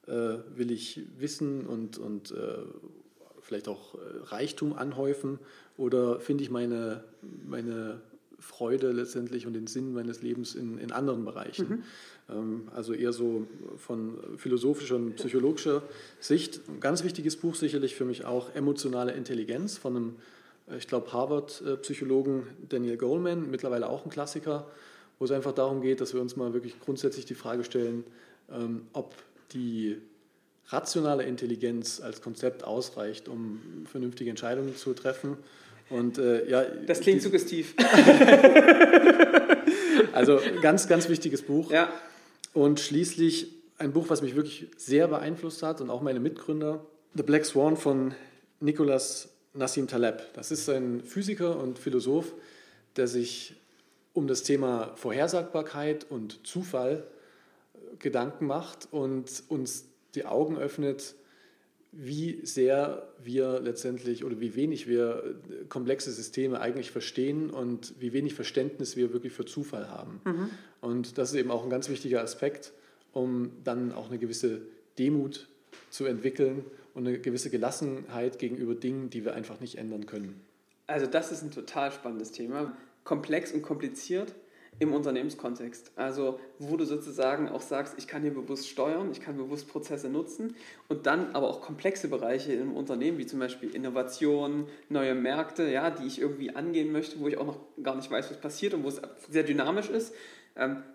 [SPEAKER 3] will ich Wissen und, und äh, vielleicht auch äh, Reichtum anhäufen oder finde ich meine, meine Freude letztendlich und den Sinn meines Lebens in, in anderen Bereichen. Mhm. Ähm, also eher so von philosophischer und psychologischer Sicht. Ein ganz wichtiges Buch sicherlich für mich auch Emotionale Intelligenz von einem, äh, ich glaube, Harvard-Psychologen Daniel Goleman, mittlerweile auch ein Klassiker, wo es einfach darum geht, dass wir uns mal wirklich grundsätzlich die Frage stellen, ähm, ob die rationale Intelligenz als Konzept ausreicht, um vernünftige Entscheidungen zu treffen und, äh, ja,
[SPEAKER 2] das klingt suggestiv. [laughs]
[SPEAKER 3] also ganz, ganz wichtiges Buch. Ja. Und schließlich ein Buch, was mich wirklich sehr beeinflusst hat und auch meine Mitgründer, The Black Swan von Nicolas Nassim Taleb. Das ist ein Physiker und Philosoph, der sich um das Thema Vorhersagbarkeit und Zufall Gedanken macht und uns die Augen öffnet wie sehr wir letztendlich oder wie wenig wir äh, komplexe Systeme eigentlich verstehen und wie wenig Verständnis wir wirklich für Zufall haben. Mhm. Und das ist eben auch ein ganz wichtiger Aspekt, um dann auch eine gewisse Demut zu entwickeln und eine gewisse Gelassenheit gegenüber Dingen, die wir einfach nicht ändern können.
[SPEAKER 2] Also das ist ein total spannendes Thema. Komplex und kompliziert im Unternehmenskontext. Also wo du sozusagen auch sagst, ich kann hier bewusst steuern, ich kann bewusst Prozesse nutzen und dann aber auch komplexe Bereiche im Unternehmen, wie zum Beispiel Innovation, neue Märkte, ja, die ich irgendwie angehen möchte, wo ich auch noch gar nicht weiß, was passiert und wo es sehr dynamisch ist,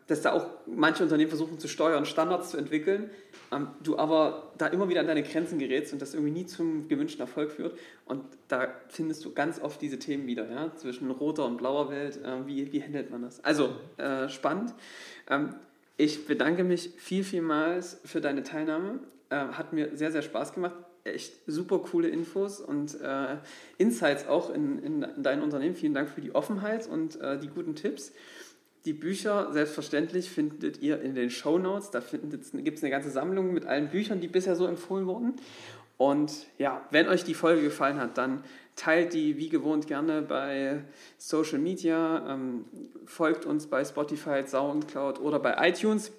[SPEAKER 2] dass da auch manche Unternehmen versuchen zu steuern, Standards zu entwickeln, ähm, du aber da immer wieder an deine Grenzen gerätst und das irgendwie nie zum gewünschten Erfolg führt. Und da findest du ganz oft diese Themen wieder, ja, zwischen roter und blauer Welt. Äh, wie, wie handelt man das? Also, äh, spannend. Ähm, ich bedanke mich viel, vielmals für deine Teilnahme. Äh, hat mir sehr, sehr Spaß gemacht. Echt super coole Infos und äh, Insights auch in, in, in dein Unternehmen. Vielen Dank für die Offenheit und äh, die guten Tipps. Die Bücher, selbstverständlich, findet ihr in den Show Notes. Da gibt es eine ganze Sammlung mit allen Büchern, die bisher so empfohlen wurden. Und ja, wenn euch die Folge gefallen hat, dann teilt die wie gewohnt gerne bei Social Media, ähm, folgt uns bei Spotify, Soundcloud oder bei iTunes.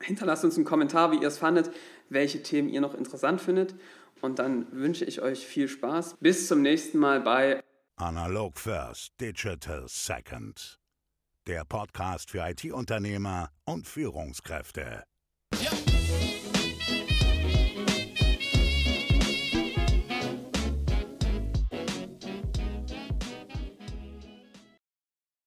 [SPEAKER 2] Hinterlasst uns einen Kommentar, wie ihr es fandet, welche Themen ihr noch interessant findet. Und dann wünsche ich euch viel Spaß. Bis zum nächsten Mal bei
[SPEAKER 1] Analog First, Digital Second der Podcast für IT-Unternehmer und Führungskräfte. Ja.